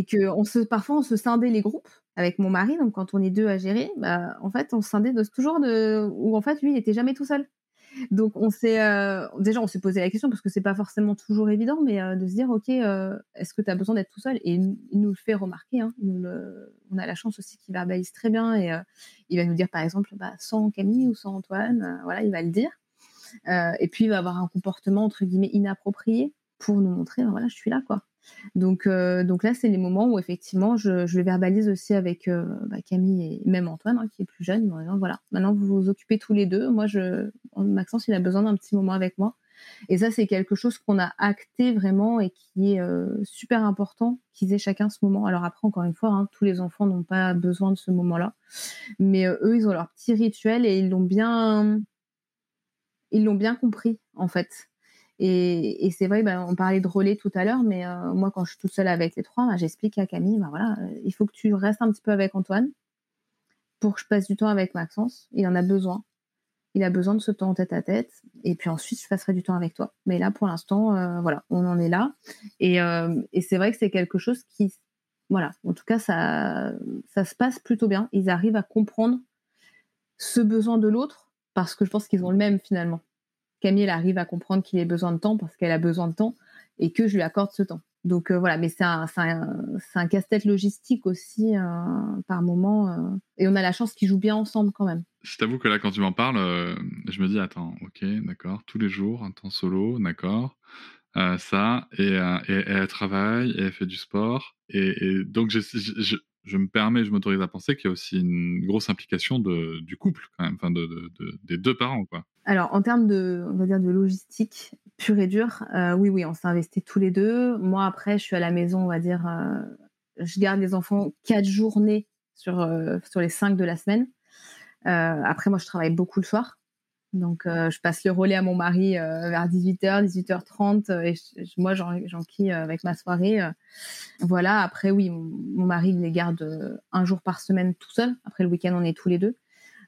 S2: Et que parfois on se scindait les groupes avec mon mari, donc quand on est deux à gérer, bah, en fait on se scindait de, toujours de où en fait lui il était jamais tout seul. Donc on s'est euh, déjà on s'est posé la question parce que c'est pas forcément toujours évident, mais euh, de se dire ok euh, est-ce que tu as besoin d'être tout seul? Et il, nous le fait remarquer. Hein, on a la chance aussi qu'il verbalise très bien et il va nous dire par exemple bah, sans Camille ou sans Antoine, voilà il va le dire. et puis il va avoir un comportement entre guillemets inapproprié pour nous montrer bah, voilà je suis là quoi. Donc, euh, donc là, c'est les moments où effectivement, je, le verbalise aussi avec euh, bah, Camille et même Antoine, hein, qui est plus jeune. voilà, maintenant vous vous occupez tous les deux. Moi, je, Maxence, il a besoin d'un petit moment avec moi. Et ça, c'est quelque chose qu'on a acté vraiment et qui est euh, super important qu'ils aient chacun ce moment. Alors après, encore une fois, hein, tous les enfants n'ont pas besoin de ce moment-là, mais eux, ils ont leur petit rituel et ils l'ont bien compris en fait. Et, c'est vrai, ben, on parlait de relais tout à l'heure, mais euh, moi, quand je suis toute seule avec les trois, ben, j'explique à Camille, ben, voilà, euh, il faut que tu restes un petit peu avec Antoine pour que je passe du temps avec Maxence. Il en a besoin. Il a besoin de ce temps tête à tête. Et puis ensuite, je passerai du temps avec toi. Mais là, pour l'instant, euh, voilà, on en est là. Et, c'est vrai que c'est quelque chose qui voilà, en tout cas, ça se passe plutôt bien. Ils arrivent à comprendre ce besoin de l'autre parce que je pense qu'ils ont le même finalement. Camille, arrive à comprendre qu'il a besoin de temps parce qu'elle a besoin de temps et que je lui accorde ce temps. Donc euh, voilà, mais c'est un, un, casse-tête logistique aussi euh, par moment. Euh, et on a la chance qu'ils jouent bien ensemble quand même.
S1: Je t'avoue que là, quand tu m'en parles, je me dis, attends, ok, d'accord, tous les jours, un temps solo, d'accord. ça, et, elle travaille, et elle fait du sport. Et, donc, je, je, me permets, je m'autorise à penser qu'il y a aussi une grosse implication du couple, quand même, enfin, de, des deux parents, quoi.
S2: Alors, en termes de, on va dire, de logistique pure et dure, euh, oui, oui, on s'est investi tous les deux. Moi, après, je suis à la maison, on va dire, euh, je garde les enfants quatre journées sur, euh, sur les cinq de la semaine. après, moi, je travaille beaucoup le soir. Donc, je passe le relais à mon mari vers 18h, 18h30, et moi, j'enquille avec ma soirée. voilà, après, oui, mon, mari les garde un jour par semaine tout seul. Après, le week-end, on est tous les deux.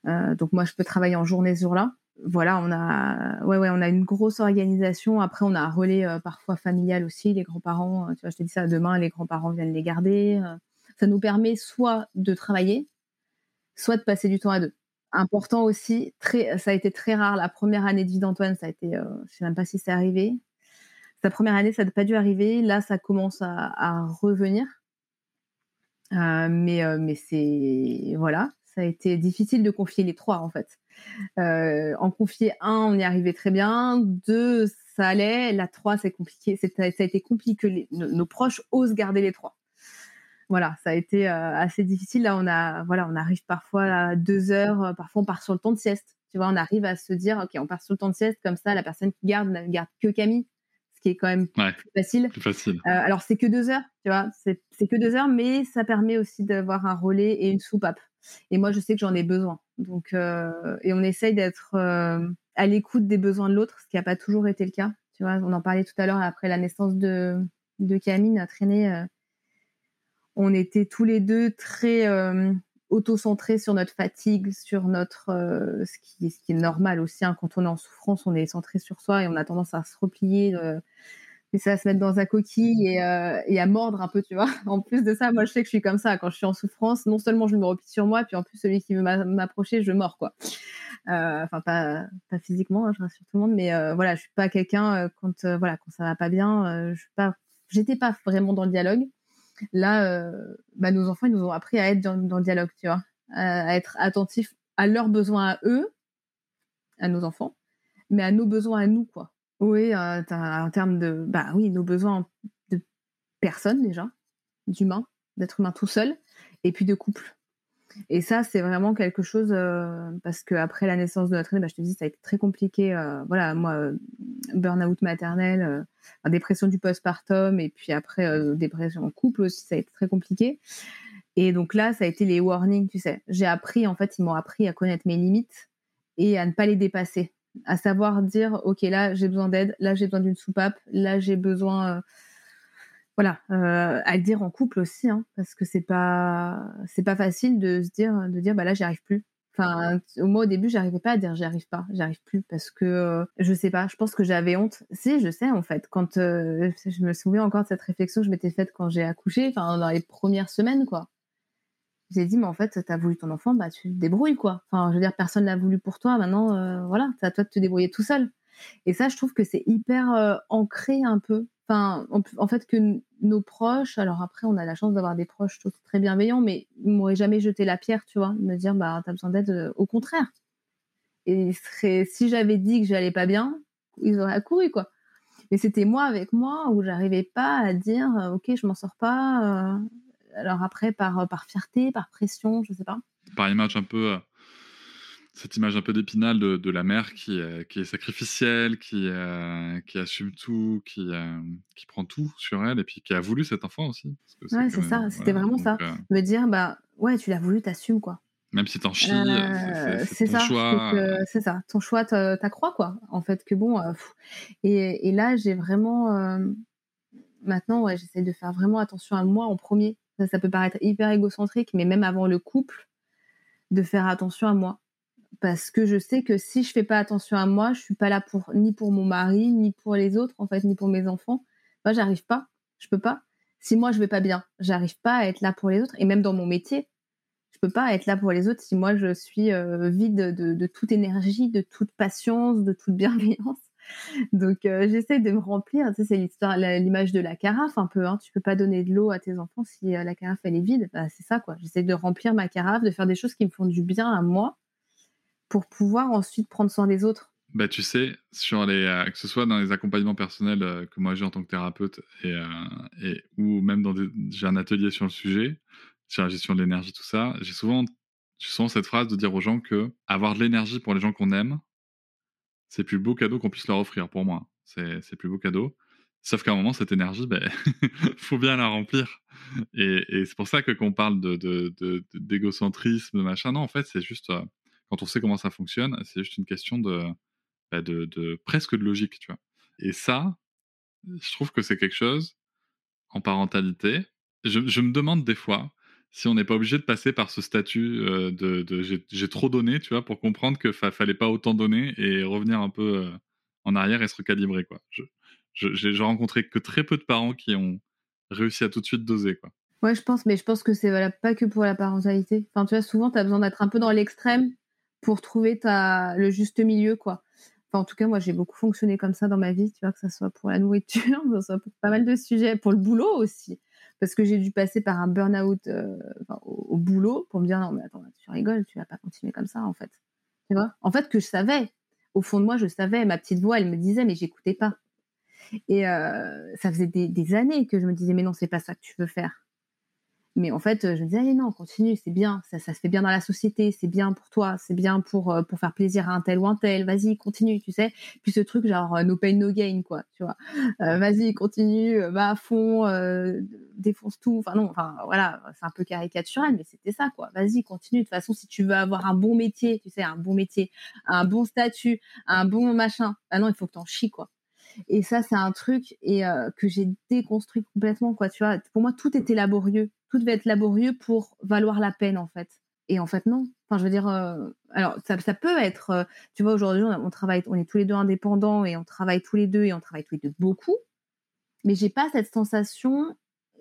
S2: donc, moi, je peux travailler en journée ce jour-là voilà, on a, ouais, ouais, on a une grosse organisation. Après, on a un relais euh, parfois familial aussi. Les grands-parents, euh, tu vois, je te dis ça demain, les grands-parents viennent les garder. Euh. ça nous permet soit de travailler, soit de passer du temps à deux. Important aussi, très, ça a été très rare. La première année de vie d'Antoine, ça a été, je sais même pas si c'est arrivé. Sa première année, ça n'a pas dû arriver. Là, ça commence à, revenir. mais mais c'est voilà, ça a été difficile de confier les trois en fait. Euh, en confier un, on y arrivait très bien. Deux, ça allait. La trois, c'est compliqué. Ça a été compliqué que nos, proches osent garder les trois. Voilà, ça a été euh, assez difficile. Là, on a, voilà, on arrive parfois à deux heures. Euh, parfois, on part sur le temps de sieste. Tu vois, on arrive à se dire, ok, on part sur le temps de sieste. Comme ça, la personne qui garde ne garde que Camille, ce qui est quand même plus facile.
S1: Plus facile.
S2: alors, c'est que deux heures, tu vois. C'est que deux heures, mais ça permet aussi d'avoir un relais et une soupape. Et moi, je sais que j'en ai besoin. Donc, euh, et on essaye d'être euh, à l'écoute des besoins de l'autre, ce qui n'a pas toujours été le cas. Tu vois, on en parlait tout à l'heure après la naissance de, de Camille, notre aînée. Euh, on était tous les deux très auto-centrés sur notre fatigue, sur notre ce qui, ce qui est normal aussi. Hein, quand on est en souffrance, on est centré sur soi et on a tendance à se replier et ça à se mettre dans un coquille et, euh, à mordre un peu, tu vois. En plus de ça, moi, je sais que je suis comme ça. Quand je suis en souffrance, non seulement je me replie sur moi, puis en plus, celui qui veut m'approcher, je mords, quoi. Euh, enfin, pas, pas physiquement, hein, je rassure tout le monde, mais euh, voilà, je suis pas quelqu'un, quand, voilà, quand ça va pas bien, je suis pas, pas vraiment dans le dialogue. Là, bah, nos enfants, nous ont appris à être dans, dans le dialogue, tu vois, à être attentifs à leurs besoins à eux, à nos enfants, mais à nos besoins à nous, quoi. Oui, euh, en termes de, bah oui, nos besoins de personnes déjà, d'humains, d'être humain tout seul, et puis de couple. Et ça, c'est vraiment quelque chose euh, parce que après la naissance de notre aîné, bah, je te dis, ça a été très compliqué. Euh, voilà, moi, burn-out maternel, dépression du postpartum, et puis après dépression en couple aussi, ça a été très compliqué. Et donc là, ça a été les warnings, tu sais. J'ai appris, en fait, ils m'ont appris à connaître mes limites et à ne pas les dépasser à savoir dire ok là j'ai besoin d'aide, là j'ai besoin d'une soupape, là j'ai besoin euh, voilà euh, à le dire en couple aussi hein, parce que c'est pas c'est pas facile de se dire de dire bah là j'y arrive plus. Enfin au moins au début j'arrivais pas à dire j'y arrive pas, j'y arrive plus parce que euh, je sais pas, je pense que j'avais honte. Si je sais en fait quand je me souviens encore de cette réflexion que je m'étais faite quand j'ai accouché, enfin dans les premières semaines quoi j'ai dit, mais en fait, tu as voulu ton enfant, bah, tu te débrouilles, quoi. Enfin, je veux dire, personne l'a voulu pour toi. Maintenant, euh, voilà, c'est à toi de te débrouiller tout seul. Et ça, je trouve que c'est hyper euh, ancré un peu. Enfin, en, fait, que nos proches, alors après, on a la chance d'avoir des proches très bienveillants, mais ils m'auraient jamais jeté la pierre, tu vois, me dire, bah, t'as besoin d'aide, euh, au contraire. Et si j'avais dit que j'allais pas bien, ils auraient accouru, quoi. Mais c'était moi avec moi où j'arrivais pas à dire, ok, je m'en sors pas, alors après, par, euh, par fierté, par pression, je sais pas.
S1: Par image un peu, euh, cette image un peu d'épinal de, la mère qui, qui est sacrificielle, qui, euh, qui assume tout, qui, qui prend tout sur elle et puis qui a voulu cet enfant aussi.
S2: Ouais, c'est ça, c'était vraiment ça. Me dire, bah ouais, tu l'as voulu, t'assumes quoi.
S1: Même si t'en chies, c'est ton
S2: ça,
S1: choix.
S2: C'est ça, ton choix, t'accroît quoi. En fait, que bon. et, et, là, j'ai vraiment. maintenant, ouais, j'essaie de faire vraiment attention à moi en premier ça, peut paraître hyper égocentrique, mais même avant le couple, de faire attention à moi. Parce que je sais que si je fais pas attention à moi, je suis pas là pour ni pour mon mari, ni pour les autres, en fait, ni pour mes enfants. Moi, j'arrive pas. Je peux pas. Si moi je vais pas bien, j'arrive pas à être là pour les autres. Et même dans mon métier, je peux pas être là pour les autres si moi je suis euh, vide de, toute énergie, de toute patience, de toute bienveillance. Donc euh, j'essaie de me remplir. Tu sais, c'est l'histoire, l'image de la carafe un peu. Hein. Tu peux pas donner de l'eau à tes enfants si euh, la carafe elle est vide. Bah, c'est ça quoi. J'essaie de remplir ma carafe, de faire des choses qui me font du bien à moi pour pouvoir ensuite prendre soin des autres.
S1: Bah, tu sais, euh, que ce soit dans les accompagnements personnels euh, que moi j'ai en tant que thérapeute euh, et ou même dans j'ai un atelier sur le sujet, sur la gestion de l'énergie, tout ça, j'ai souvent, souvent cette phrase de dire aux gens que avoir de l'énergie pour les gens qu'on aime, c'est plus beau cadeau qu'on puisse leur offrir pour moi. C'est plus beau cadeau. Sauf qu'à un moment, cette énergie, ben, faut bien la remplir. Et, c'est pour ça que quand on parle d'égocentrisme, de, de, machin, non, en fait, c'est juste, quand on sait comment ça fonctionne, c'est juste une question de, bah, de, presque de logique, tu vois? Et ça, je trouve que c'est quelque chose en parentalité. Je, me demande des fois si on n'est pas obligé de passer par ce statut euh, de, j'ai trop donné, tu vois, pour comprendre qu'il ne fallait pas autant donner et revenir un peu euh, en arrière et se recalibrer, quoi. J'ai rencontré que très peu de parents qui ont réussi à tout de suite doser, quoi.
S2: Ouais, je pense, mais je pense que c'est pas que pour la parentalité. Enfin, tu vois, souvent, tu as besoin d'être un peu dans l'extrême pour trouver ta, le juste milieu, quoi en tout cas, moi, j'ai beaucoup fonctionné comme ça dans ma vie, tu vois, que ce soit pour la nourriture, que ce soit pour pas mal de sujets, pour le boulot aussi. Parce que j'ai dû passer par un burn-out euh, au, boulot pour me dire non, mais attends, tu rigoles, tu vas pas continuer comme ça, en fait. En fait, que je savais. Au fond de moi, je savais. Ma petite voix, elle me disait, mais j'écoutais pas. Et euh, ça faisait des, des, années que je me disais, mais non, c'est pas ça que tu veux faire. Mais en fait, je me disais, allez, non, continue, c'est bien, ça, se fait bien dans la société, c'est bien pour toi, c'est bien pour, euh, pour faire plaisir à un tel ou un tel, vas-y, continue, tu sais. Puis ce truc, genre, euh, no pain, no gain, quoi, tu vois. Euh, vas-y, continue, va à fond, défonce tout. Enfin, non, enfin, voilà, c'est un peu caricatural, mais c'était ça, quoi. Vas-y, continue. De toute façon, si tu veux avoir un bon métier, tu sais, un bon métier, un bon statut, un bon machin, ah non, il faut que t'en chies, quoi. Et ça, c'est un truc et que j'ai déconstruit complètement, quoi. Tu vois, pour moi, tout était laborieux tout devait être laborieux pour valoir la peine en fait. Et en fait non. Enfin je veux dire, euh, alors ça, ça, peut être, euh, tu vois aujourd'hui on, travaille, on est tous les deux indépendants et on travaille tous les deux et on travaille tous les deux beaucoup. Mais j'ai pas cette sensation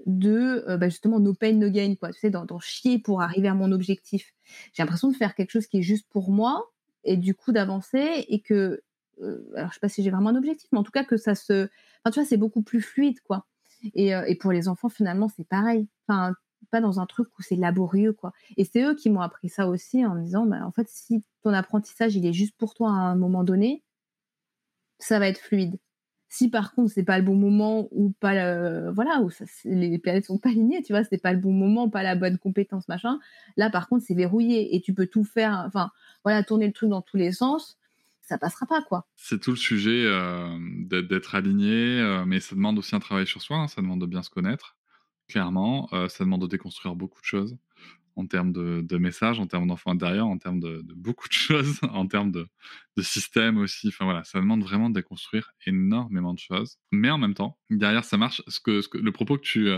S2: de euh, bah, justement no pain no gain quoi. Tu sais d'en chier pour arriver à mon objectif. J'ai l'impression de faire quelque chose qui est juste pour moi et du coup d'avancer et que alors je sais pas si j'ai vraiment un objectif, mais en tout cas que ça se, enfin tu vois c'est beaucoup plus fluide quoi. Et, et pour les enfants finalement c'est pareil enfin pas dans un truc où c'est laborieux quoi. Et c'est eux qui m'ont appris ça aussi en me disant bah, en fait si ton apprentissage il est juste pour toi à un moment donné, ça va être fluide. Si par contre c'est pas le bon moment ou pas le, voilà où ça, les planètes sont pas alignées, tu vois, c'est pas le bon moment, pas la bonne compétence machin. Là par contre c'est verrouillé et tu peux tout faire, enfin voilà tourner le truc dans tous les sens ça passera pas quoi.
S1: C'est tout le sujet euh, d'être aligné, euh, mais ça demande aussi un travail sur soi, hein, ça demande de bien se connaître clairement. Euh, ça demande de déconstruire beaucoup de choses en termes de, messages, en termes d'enfants intérieurs, en termes de, beaucoup de choses, en termes de, de système aussi. Enfin voilà, ça demande vraiment de déconstruire énormément de choses. Mais en même temps, derrière, ça marche. Ce que, le propos que tu,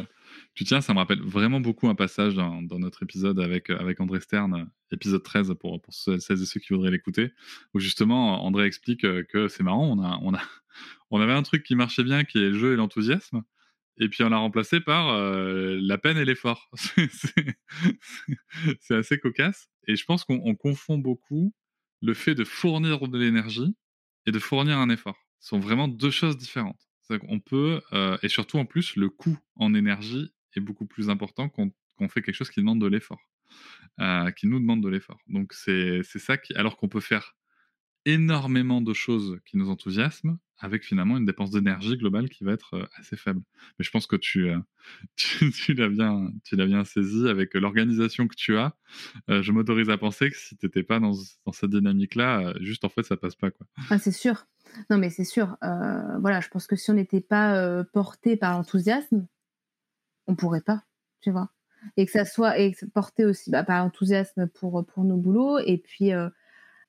S1: tu tiens, ça me rappelle vraiment beaucoup un passage dans, notre épisode avec, avec André Stern, épisode 13 pour, pour celles et ceux qui voudraient l'écouter, où justement André explique euh, que c'est marrant, on, a, on, a, on avait un truc qui marchait bien, qui est le jeu et l'enthousiasme et puis on l'a remplacé par euh, la peine et l'effort. c'est assez cocasse. Et je pense qu'on confond beaucoup le fait de fournir de l'énergie et de fournir un effort. Ce sont vraiment deux choses différentes. On peut, euh, et surtout en plus, le coût en énergie est beaucoup plus important quand on fait quelque chose qui demande de l'effort, euh, qui nous demande de l'effort. Donc c'est ça qui, alors qu'on peut faire énormément de choses qui nous enthousiasment, avec finalement une dépense d'énergie globale qui va être euh, assez faible. Mais je pense que tu, tu, l'as bien, saisi avec l'organisation que tu as. Je m'autorise à penser que si tu n'étais pas dans, dans cette dynamique-là, juste en fait, ça passe pas.
S2: Ah, c'est sûr. Non, mais c'est sûr. voilà, je pense que si on n'était pas porté par l'enthousiasme, on pourrait pas, tu vois. Et que ça soit et porté aussi bah, par l'enthousiasme pour, nos boulots et puis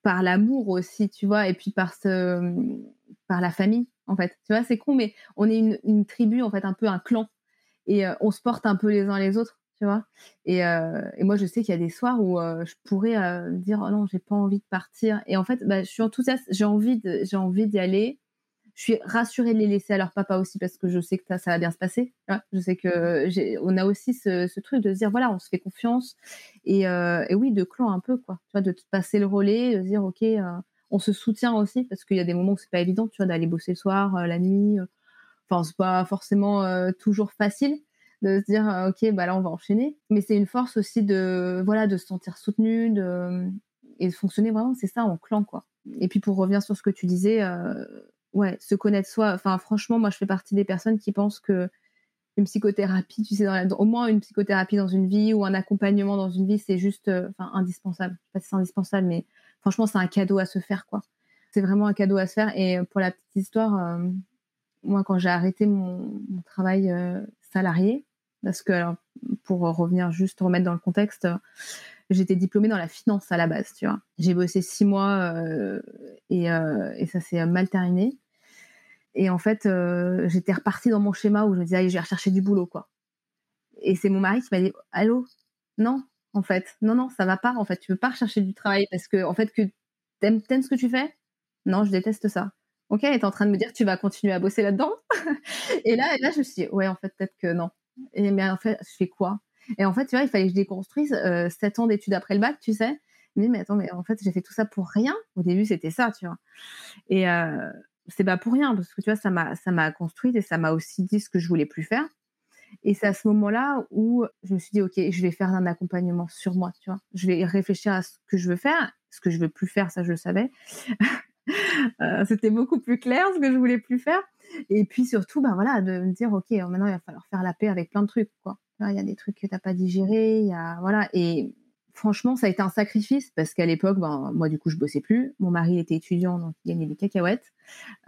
S2: par l'amour aussi, tu vois, et puis par ce, par la famille, en fait. Tu vois, c'est con, mais on est une, tribu, en fait, un peu un clan, et euh, on se porte un peu les uns les autres, tu vois. Et, euh, et moi, je sais qu'il y a des soirs où euh, je pourrais dire, oh non, j'ai pas envie de partir, et en fait, bah, je suis enthousiaste, j'ai envie, j'ai envie d'y aller, je suis rassurée de les laisser à leur papa aussi parce que je sais que ça va bien se passer. Je sais que j'ai, on a aussi ce, truc de se dire voilà, on se fait confiance et, euh, et oui, de clan un peu quoi. Tu vois, de te passer le relais, de se dire ok, euh, on se soutient aussi parce qu'il y a des moments où c'est pas évident, tu vois, d'aller bosser le soir, euh, la nuit. Enfin, c'est pas forcément toujours facile de se dire ok, bah là on va enchaîner. Mais c'est une force aussi de voilà de se sentir soutenu, de et de fonctionner vraiment, c'est ça en clan quoi. Et puis pour revenir sur ce que tu disais ouais, se connaître soi. Enfin, franchement, moi, je fais partie des personnes qui pensent que une psychothérapie, tu sais, au moins une psychothérapie dans une vie ou un accompagnement dans une vie, c'est juste, euh, enfin, indispensable. Je sais pas si c'est indispensable, mais franchement, c'est un cadeau à se faire, quoi. C'est vraiment un cadeau à se faire. Et pour la petite histoire, euh, moi, quand j'ai arrêté mon, travail euh, salarié, parce que, pour revenir juste remettre dans le contexte, j'étais diplômée dans la finance à la base, tu vois. J'ai bossé six mois et, et, ça s'est mal terminé. Et en fait, euh, j'étais repartie dans mon schéma où je me disais, allez, je vais rechercher du boulot, quoi. Et c'est mon mari qui m'a dit, allô, non, en fait, non, non, ça va pas. En fait, tu veux pas rechercher du travail parce que, en fait, que t'aimes, aimes ce que tu fais? Non, je déteste ça. Ok, est en train de me dire, tu vas continuer à bosser là-dedans? et là, et là, je me suis dit, ouais, en fait, peut-être que non. Et mais en fait, je fais quoi? Et en fait, tu vois, il fallait que je déconstruise euh, sept ans d'études après le bac, tu sais. Mais, mais attends, mais en fait, j'ai fait tout ça pour rien. Au début, c'était ça, tu vois. Et, euh, c'est pas pour rien parce que tu vois ça m'a ça m'a construite et ça m'a aussi dit ce que je voulais plus faire et c'est à ce moment-là où je me suis dit ok je vais faire un accompagnement sur moi tu vois je vais réfléchir à ce que je veux faire ce que je veux plus faire ça je le savais euh, c'était beaucoup plus clair ce que je voulais plus faire et puis surtout bah voilà de me dire ok maintenant il va falloir faire la paix avec plein de trucs il y a des trucs que t'as pas digérés il y a voilà et franchement, ça a été un sacrifice parce qu'à l'époque, ben, moi, du coup, je bossais plus. Mon mari était étudiant, donc il gagnait des cacahuètes.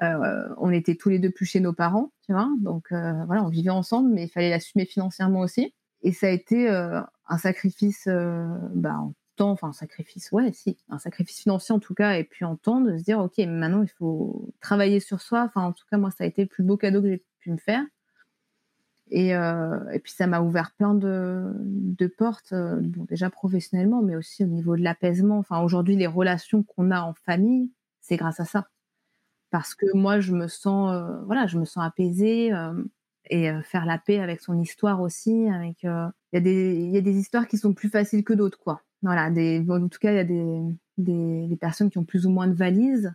S2: Euh, on était tous les deux plus chez nos parents, tu vois. Donc, euh, voilà, on vivait ensemble, mais il fallait l'assumer financièrement aussi. Et ça a été euh, un sacrifice, ben, en enfin, un sacrifice, ouais, si, un sacrifice financier en tout cas, et puis en temps de se dire, OK, maintenant, il faut travailler sur soi. Enfin, en tout cas, moi, ça a été le plus beau cadeau que j'ai pu me faire. Euh, et, puis ça m'a ouvert plein de, portes, euh, bon, déjà professionnellement, mais aussi au niveau de l'apaisement. Enfin, aujourd'hui, les relations qu'on a en famille, c'est grâce à ça. Parce que moi, je me sens, euh, voilà, je me sens apaisée et faire la paix avec son histoire aussi. Avec, il y, y a des histoires qui sont plus faciles que d'autres, quoi. Voilà, en tout cas, il y a des, des, personnes qui ont plus ou moins de valises,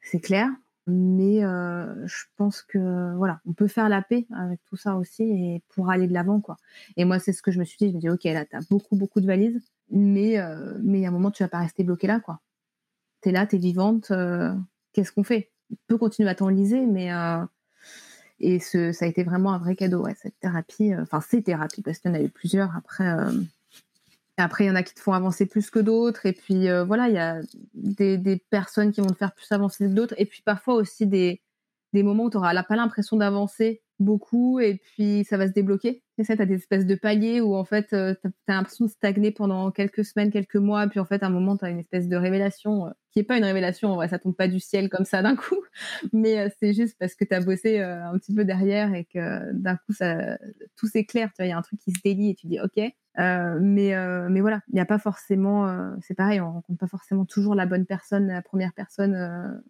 S2: c'est clair mais euh, je pense que voilà, on peut faire la paix avec tout ça aussi et pour aller de l'avant quoi. Et moi c'est ce que je me suis dit, je me dis ok là t'as beaucoup beaucoup de valises, mais euh, mais à un moment tu vas pas rester bloqué là quoi. T'es là, t'es vivante, euh, qu'est-ce qu'on fait? On peut continuer à t'enliser, mais et ça a été vraiment un vrai cadeau cette thérapie, enfin ces thérapies parce qu'il y en a eu plusieurs après après, il y en a qui te font avancer plus que d'autres. Et puis, euh, voilà, il y a des, personnes qui vont te faire plus avancer que d'autres. Et puis, parfois aussi des, des moments où tu n'auras pas l'impression d'avancer beaucoup et puis ça va se débloquer. Et ça, tu des espèces de paliers où en fait, euh, tu as, l'impression de stagner pendant quelques semaines, quelques mois. Puis en fait, à un moment, tu as une espèce de révélation euh, qui n'est pas une révélation. En vrai, ça tombe pas du ciel comme ça d'un coup. Mais c'est juste parce que tu as bossé un petit peu derrière et que d'un coup, ça, tout s'éclaire. Il y a un truc qui se délie et tu dis OK. Euh, mais, euh, mais voilà, il n'y a pas forcément, euh, c'est pareil, on rencontre pas forcément toujours la bonne personne, la première personne.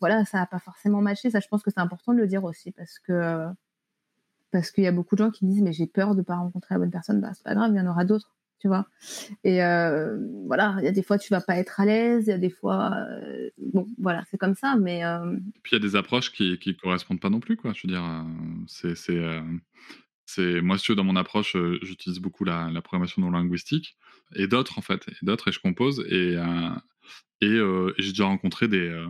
S2: voilà, ça n'a pas forcément matché. Ça, je pense que c'est important de le dire aussi parce que parce qu'il y a beaucoup de gens qui disent mais j'ai peur de pas rencontrer la bonne personne. Bah c'est pas grave, il y en aura d'autres, tu vois. Et voilà, il y a des fois tu vas pas être à l'aise, il y a des fois, bon, voilà, c'est comme ça. Mais
S1: puis il y a des approches qui qui correspondent pas non plus, quoi. Je veux dire, c'est c'est moi, dans mon approche, euh, j'utilise beaucoup la, programmation non linguistique et d'autres en fait, et d'autres et je compose et euh, euh, et, j'ai déjà rencontré des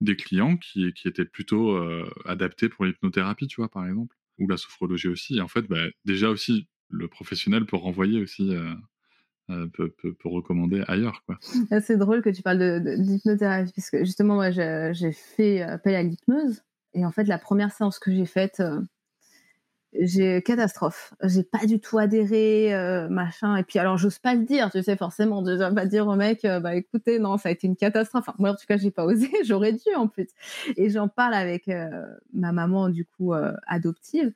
S1: des clients qui, qui étaient plutôt adaptés pour l'hypnothérapie, tu vois, par exemple, ou la sophrologie aussi. Et en fait, bah, déjà aussi, le professionnel peut renvoyer aussi. peut, peut, recommander ailleurs.
S2: Ah, c'est drôle que tu parles d'hypnothérapie, parce que justement, moi, j'ai fait appel à l'hypnose. Et en fait, la première séance que j'ai faite, j'ai catastrophe. J'ai pas du tout adhéré, euh, machin. Et puis alors, j'ose pas le dire, tu sais, forcément, vais pas dire au mec, euh, bah écoutez, non, ça a été une catastrophe. Enfin, moi, en tout cas, j'ai pas osé, j'aurais dû en plus. Et j'en parle avec euh, ma maman, du coup, adoptive,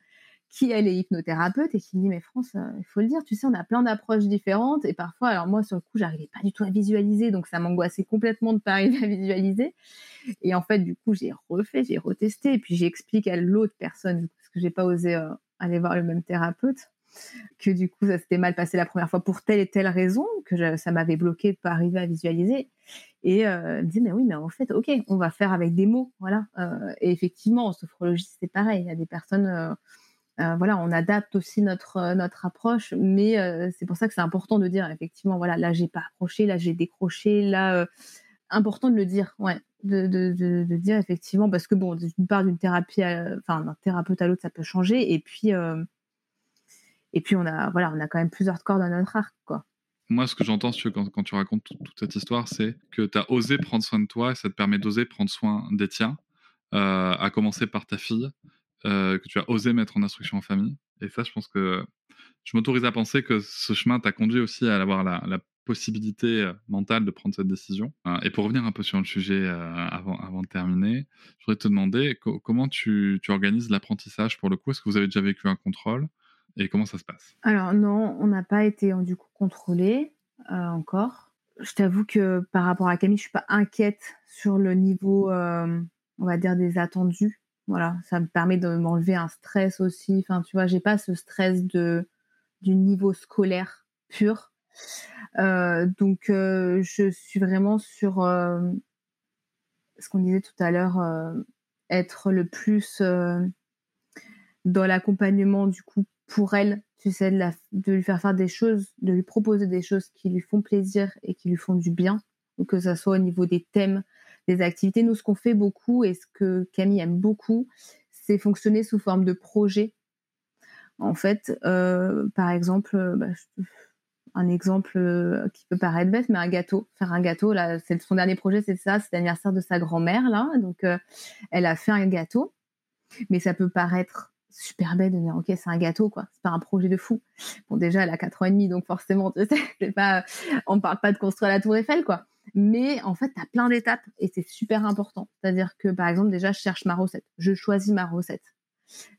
S2: qui elle est hypnothérapeute et qui me dit mais France, il faut le dire, tu sais, on a plein d'approches différentes et parfois, alors moi sur le coup, j'arrivais pas du tout à visualiser, donc ça m'angoissait complètement de pas arriver à visualiser. Et en fait, du coup, j'ai refait, j'ai retesté et puis j'explique à l'autre personne parce que j'ai pas osé aller voir le même thérapeute que du coup ça s'était mal passé la première fois pour telle et telle raison que ça m'avait bloqué de pas arriver à visualiser. Et euh, mais oui mais en fait ok on va faire avec des mots voilà. Et effectivement en sophrologie c'est pareil. Il y a des personnes euh, voilà, on adapte aussi notre euh, notre approche, mais euh, c'est pour ça que c'est important de dire effectivement, voilà, là j'ai pas accroché, là j'ai décroché, là important de le dire, ouais, de, de, de, dire effectivement parce que bon, d'une part d'une thérapie, enfin d'un thérapeute à l'autre, ça peut changer, et puis et puis on a voilà, on a quand même plusieurs cordes dans notre arc, quoi.
S1: Moi, ce que j'entends quand, quand, tu racontes toute, cette histoire, c'est que tu as osé prendre soin de toi et ça te permet d'oser prendre soin des tiens, à commencer par ta fille, euh, que tu as osé mettre en instruction en famille. Et ça, je pense que je m'autorise à penser que ce chemin t'a conduit aussi à avoir la, possibilité euh, mentale de prendre cette décision. Euh, et pour revenir un peu sur le sujet avant, avant de terminer, je voudrais te demander comment tu, tu organises l'apprentissage pour le coup? Est-ce que vous avez déjà vécu un contrôle? Et comment ça se passe?
S2: Alors non, on n'a pas été du coup contrôlé encore. Je t'avoue que par rapport à Camille, je suis pas inquiète sur le niveau, on va dire, des attendus. Voilà, ça me permet de m'enlever un stress aussi. Enfin, tu vois, j'ai pas ce stress de du niveau scolaire pur. Euh, donc, euh, je suis vraiment sur euh, ce qu'on disait tout à l'heure, être le plus dans l'accompagnement du coup pour elle, tu sais, de, lui faire faire des choses, de lui proposer des choses qui lui font plaisir et qui lui font du bien, que ce soit au niveau des thèmes, des activités. Nous, ce qu'on fait beaucoup et ce que Camille aime beaucoup, c'est fonctionner sous forme de projet. En fait, par exemple, bah, un exemple euh, qui peut paraître bête, mais un gâteau, faire un gâteau. Là, c'est son dernier projet, c'est ça, c'est l'anniversaire de sa grand-mère là, donc elle a fait un gâteau, mais ça peut paraître super bête de dire ok c'est un gâteau quoi c'est pas un projet de fou bon déjà elle a 4 ans et demi donc forcément tu sais parle pas de construire la tour Eiffel quoi mais en fait, tu as plein d'étapes et c'est super important. C'est-à-dire que, par exemple, déjà, je cherche ma recette. Je choisis ma recette.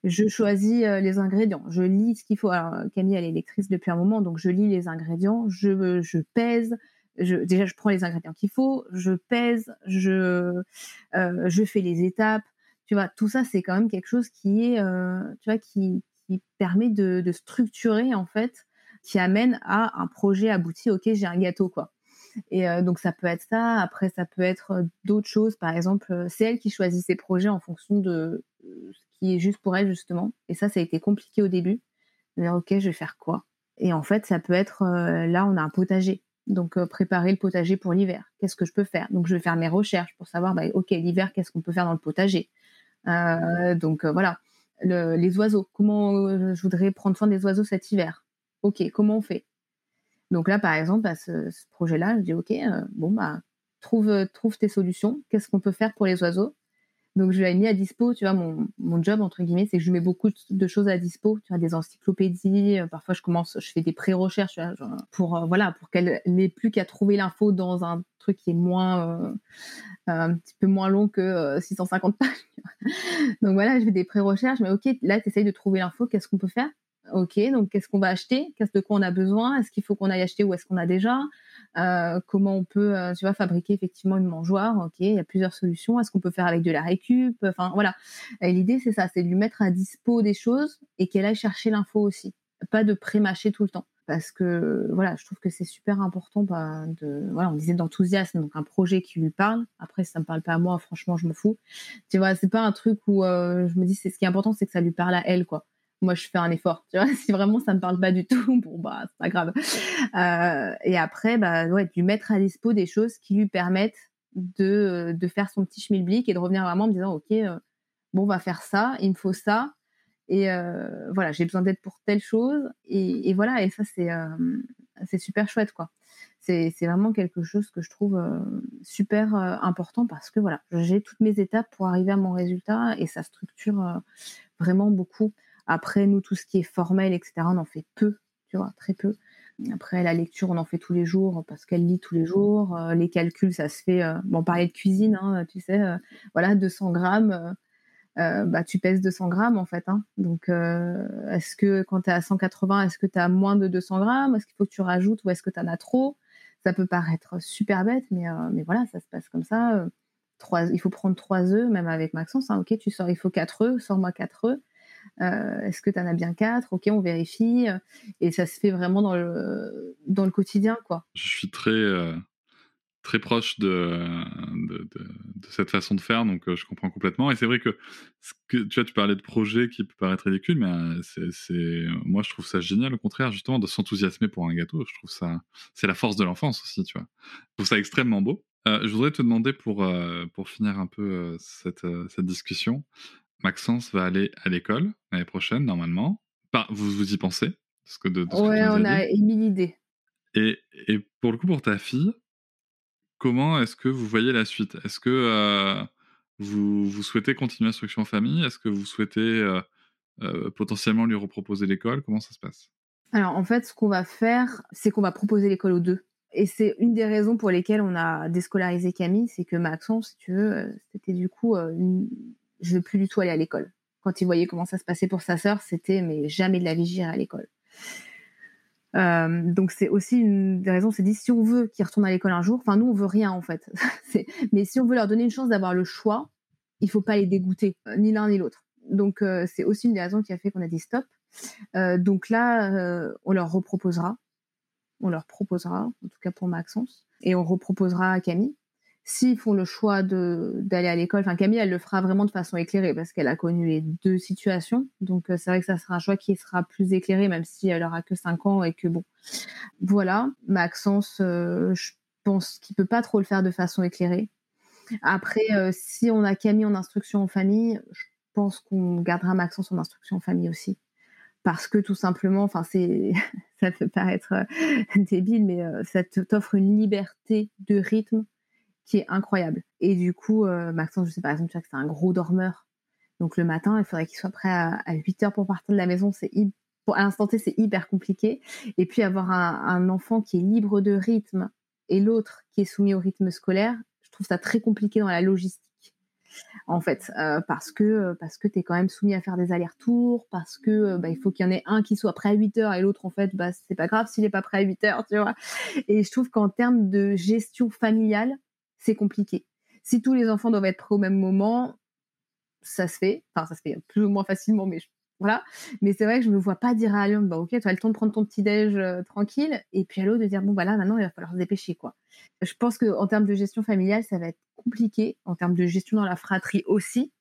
S2: Je choisis euh, les ingrédients. Je lis ce qu'il faut. Alors, Camille, elle est lectrice depuis un moment, donc je lis les ingrédients. Je, je pèse. Déjà, je prends les ingrédients qu'il faut. Je pèse. Je, euh, fais les étapes. Tu vois, tout ça, c'est quand même quelque chose qui euh, tu vois, qui, qui permet de, de structurer, en fait, qui amène à un projet abouti. Ok, j'ai un gâteau, quoi et euh, donc ça peut être ça. Après, ça peut être euh, d'autres choses. Par exemple, euh, c'est elle qui choisit ses projets en fonction de ce qui est juste pour elle justement. Et ça, ça a été compliqué au début. De dire ok, je vais faire quoi? Et en fait, ça peut être là, on a un potager. Donc préparer le potager pour l'hiver. Qu'est-ce que je peux faire? Donc je vais faire mes recherches pour savoir, bah, ok, l'hiver, qu'est-ce qu'on peut faire dans le potager? Donc voilà. les oiseaux. Comment je voudrais prendre soin des oiseaux cet hiver? Ok, comment on fait? Donc là, par exemple, à ce, projet-là, je dis OK, euh, bon bah trouve euh, trouve tes solutions. Qu'est-ce qu'on peut faire pour les oiseaux? Donc je l'ai mis à dispo. Tu vois, mon, mon job entre guillemets, c'est que je mets beaucoup de choses à dispo. Tu vois, des encyclopédies. Euh, parfois, je commence, je fais des pré-recherches pour voilà pour qu'elle n'ait plus qu'à trouver l'info dans un truc qui est moins un petit peu moins long que 650 pages. Donc voilà, je fais des pré-recherches. Mais OK, là, tu essayes de trouver l'info. Qu'est-ce qu'on peut faire? Ok, donc qu'est-ce qu'on va acheter? Qu'est-ce de quoi on a besoin? Est-ce qu'il faut qu'on aille acheter ou est-ce qu'on a déjà? Euh, Comment on peut, euh, tu vois, fabriquer effectivement une mangeoire? Ok, il y a plusieurs solutions. Est-ce qu'on peut faire avec de la récup? Enfin voilà. Et l'idée c'est ça, c'est de lui mettre à dispo des choses et qu'elle aille chercher l'info aussi. Pas de pré-mâcher tout le temps. Parce que voilà, je trouve que c'est super important bah, de, voilà, on disait d'enthousiasme, donc un projet qui lui parle. Après, si ça me parle pas à moi, franchement, je me fous. Tu vois, c'est pas un truc où euh, je me dis, c'est ce qui est important, c'est que ça lui parle à elle, quoi moi je fais un effort tu vois. Si vraiment ça me parle pas du tout bon bah c'est pas grave. Euh, et après bah ouais lui mettre à dispo des choses qui lui permettent de, de faire son petit schmilblick et de revenir vraiment en me disant ok euh, bon on va faire ça il me faut ça. Et euh, voilà j'ai besoin d'aide pour telle chose. Et, et, voilà et ça c'est c'est super chouette quoi. C'est vraiment quelque chose que je trouve super important parce que voilà j'ai toutes mes étapes pour arriver à mon résultat et ça structure vraiment beaucoup après, nous, tout ce qui est formel, etc., on en fait peu, tu vois, très peu. Après, la lecture, on en fait tous les jours parce qu'elle lit tous les jours. Euh, les calculs, ça se fait. Euh, bon, on parlait de cuisine, hein, tu sais, euh, voilà, 200 grammes. bah, tu pèses 200 grammes en fait. Hein. Donc, est-ce que quand tu es à 180, est-ce que tu as moins de 200 grammes? Est-ce qu'il faut que tu rajoutes ou est-ce que tu en as trop? Ça peut paraître super bête, mais, mais voilà, ça se passe comme ça. Trois, il faut prendre 3 œufs, même avec Maxence. Hein. Ok, tu sors, il faut 4 œufs, sors-moi 4 œufs. Euh, est-ce que tu en as bien 4 Ok, on vérifie. Et ça se fait vraiment dans le, dans le quotidien. quoi.
S1: Je suis très, très proche de, de, cette façon de faire, donc je comprends complètement. Et c'est vrai que, que tu vois, tu parlais de projets qui peut paraître ridicule, mais c'est, moi je trouve ça génial, au contraire, justement, de s'enthousiasmer pour un gâteau. Je trouve ça, c'est la force de l'enfance aussi, tu vois. Je trouve ça extrêmement beau. Euh, je voudrais te demander pour, euh, pour finir un peu euh, cette, cette, discussion. Maxence va aller à l'école l'année prochaine, normalement. vous, vous y pensez
S2: ce que de, Ouais, on a émis l'idée.
S1: Et, et, pour le coup, pour ta fille, comment est-ce que vous voyez la suite? Est-ce que vous, vous, souhaitez continuer l'instruction en famille? Est-ce que vous souhaitez potentiellement lui reproposer l'école? Comment ça se passe?
S2: Alors, en fait, ce qu'on va faire, c'est qu'on va proposer l'école aux deux. Et c'est une des raisons pour lesquelles on a déscolarisé Camille, c'est que Maxence, si tu veux, euh, c'était du coup, euh, je veux plus du tout aller à l'école. Quand il voyait comment ça se passait pour sa sœur, c'était mais jamais de la vie j'irai à l'école. Euh, donc c'est aussi une des raisons, c'est dit si on veut qu'ils retournent à l'école un jour, enfin nous on veut rien en fait, mais si on veut leur donner une chance d'avoir le choix, il faut pas les dégoûter, ni l'un ni l'autre. Donc c'est aussi une des raisons qui a fait qu'on a dit stop. donc là, on leur reproposera on leur proposera, en tout cas pour Maxence, et on reproposera à Camille. S'ils font le choix d'aller à l'école, enfin Camille, elle le fera vraiment de façon éclairée parce qu'elle a connu les deux situations. Donc euh, c'est vrai que ça sera un choix qui sera plus éclairé, même si elle aura que 5 ans et que bon. Voilà, Maxence, euh, je pense qu'il peut pas trop le faire de façon éclairée. Après, euh, si on a Camille en instruction en famille, je pense qu'on gardera Maxence en instruction en famille aussi parce que tout simplement, enfin c'est, ça peut paraître débile, mais ça t'offre une liberté de rythme qui est incroyable. Et du coup, euh, Maxence, je sais par exemple, que c'est un gros dormeur. Donc le matin, il faudrait qu'il soit prêt à, 8 heures pour partir de la maison. C'est à l'instant T, c'est hyper compliqué. Et puis avoir un, enfant qui est libre de rythme et l'autre qui est soumis au rythme scolaire, je trouve ça très compliqué dans la logistique en fait, euh, parce que euh, parce que tu es quand même soumis à faire des allers-retours, parce que bah, il faut qu'il y en ait un qui soit prêt à 8 heures et l'autre en fait bah c'est pas grave s'il est pas prêt à 8 heures, tu vois. Et je trouve qu'en termes de gestion familiale, c'est compliqué. Si tous les enfants doivent être prêts au même moment, ça se fait, enfin ça se fait plus ou moins facilement, mais voilà. Mais c'est vrai que je me vois pas dire à Lyon, bah ok, tu as le temps de prendre ton petit déj euh, tranquille, et puis à l'autre de dire bon bah là maintenant il va falloir se dépêcher quoi. Je pense que en termes de gestion familiale, ça va être compliqué, en termes de gestion dans la fratrie aussi.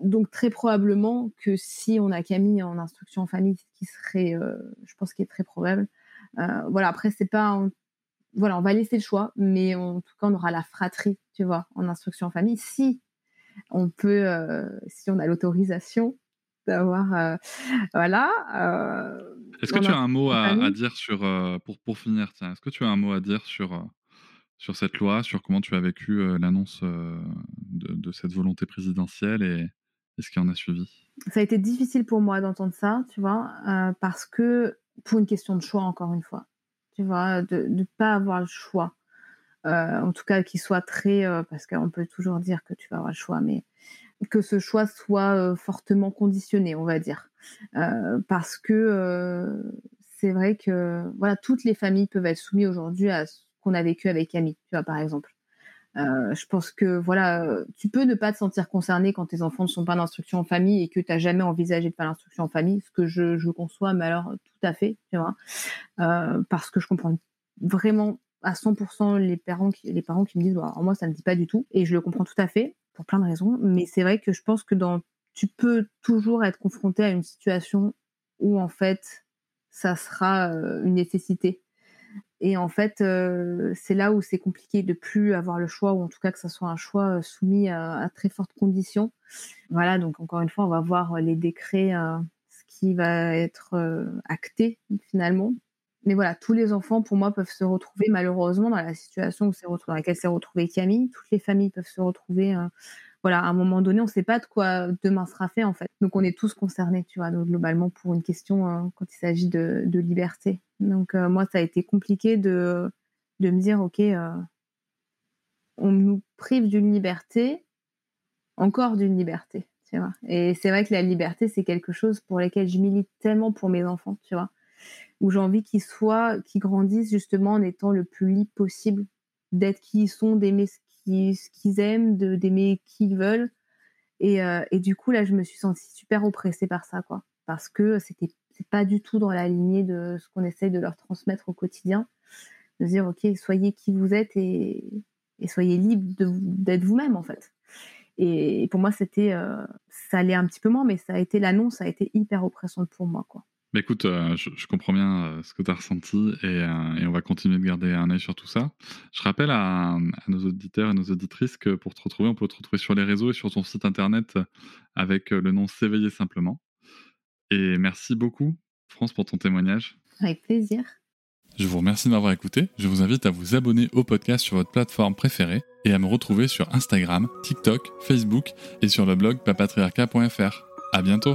S2: Donc très probablement que si on a Camille en instruction en famille, ce qui serait, euh, je pense, qui est très probable. Euh, voilà. Après c'est pas, voilà, on va laisser le choix, mais en tout cas on aura la fratrie, tu vois, en instruction en famille. Si on peut, si on a l'autorisation d'avoir euh, voilà.
S1: Euh, est-ce que tu as un mot à, dire sur euh, pour pour finir tiens Est-ce que tu as un mot à dire sur sur cette loi, sur comment tu as vécu l'annonce de, cette volonté présidentielle et, ce qui en a suivi?
S2: Ça a été difficile pour moi d'entendre ça, tu vois, parce que pour une question de choix encore une fois, tu vois, de ne pas avoir le choix. en tout cas, qu'il soit très, parce qu'on peut toujours dire que tu vas avoir le choix, mais que ce choix soit euh, fortement conditionné, on va dire, euh, parce que euh, c'est vrai que voilà, toutes les familles peuvent être soumises aujourd'hui à ce qu'on a vécu avec Camille, tu vois, par exemple. Je pense que voilà, tu peux ne pas te sentir concerné quand tes enfants ne sont pas d'instruction en famille et que tu n'as jamais envisagé de faire l'instruction en famille, ce que je, conçois, mais alors tout à fait, tu vois, parce que je comprends vraiment à 100% les parents qui, les parents me disent, moi ça ne me dit pas du tout, et je le comprends tout à fait pour plein de raisons. Mais c'est vrai que je pense que dans, tu peux toujours être confronté à une situation où en fait, ça sera euh, une nécessité. Et en fait, euh, c'est là où c'est compliqué de plus avoir le choix, ou en tout cas que ça soit un choix euh, soumis à, très fortes conditions. Voilà, donc encore une fois, on va voir les décrets, ce qui va être acté finalement. Mais voilà, tous les enfants, pour moi, peuvent se retrouver malheureusement dans la situation dans laquelle s'est retrouvée Camille. Toutes les familles peuvent se retrouver. Euh, voilà, à un moment donné, on ne sait pas de quoi demain sera fait en fait. Donc on est tous concernés, tu vois, globalement pour une question euh, quand il s'agit de, liberté. Donc euh, moi, ça a été compliqué de, de me dire, ok, on nous prive d'une liberté, encore d'une liberté, Tu vois. Et c'est vrai que la liberté, c'est quelque chose pour lequel je milite tellement pour mes enfants, tu vois. Où j'ai envie qu'ils soient, qu'ils grandissent justement en étant le plus libre possible, d'être qui ils sont, d'aimer ce qu'ils aiment, d'aimer qui ils veulent. Et, euh, et, du coup, là, je me suis sentie super oppressée par ça, quoi. Parce que c'était pas du tout dans la lignée de ce qu'on essaye de leur transmettre au quotidien. De dire, OK, soyez qui vous êtes et, et soyez libre d'être vous-même, en fait. Et pour moi, c'était, euh, ça allait un petit peu moins, mais ça a été l'annonce, a été hyper oppressante pour moi, quoi.
S1: Mais écoute, euh, je, comprends bien euh, ce que tu as ressenti et, on va continuer de garder un œil sur tout ça. Je rappelle à, à, nos auditeurs et nos auditrices que pour te retrouver, on peut te retrouver sur les réseaux et sur ton site internet avec le nom S'éveiller simplement. Et merci beaucoup, France, pour ton témoignage.
S2: Avec plaisir.
S1: Je vous remercie de m'avoir écouté. Je vous invite à vous abonner au podcast sur votre plateforme préférée et à me retrouver sur Instagram, TikTok, Facebook et sur le blog papatriarca.fr. À bientôt!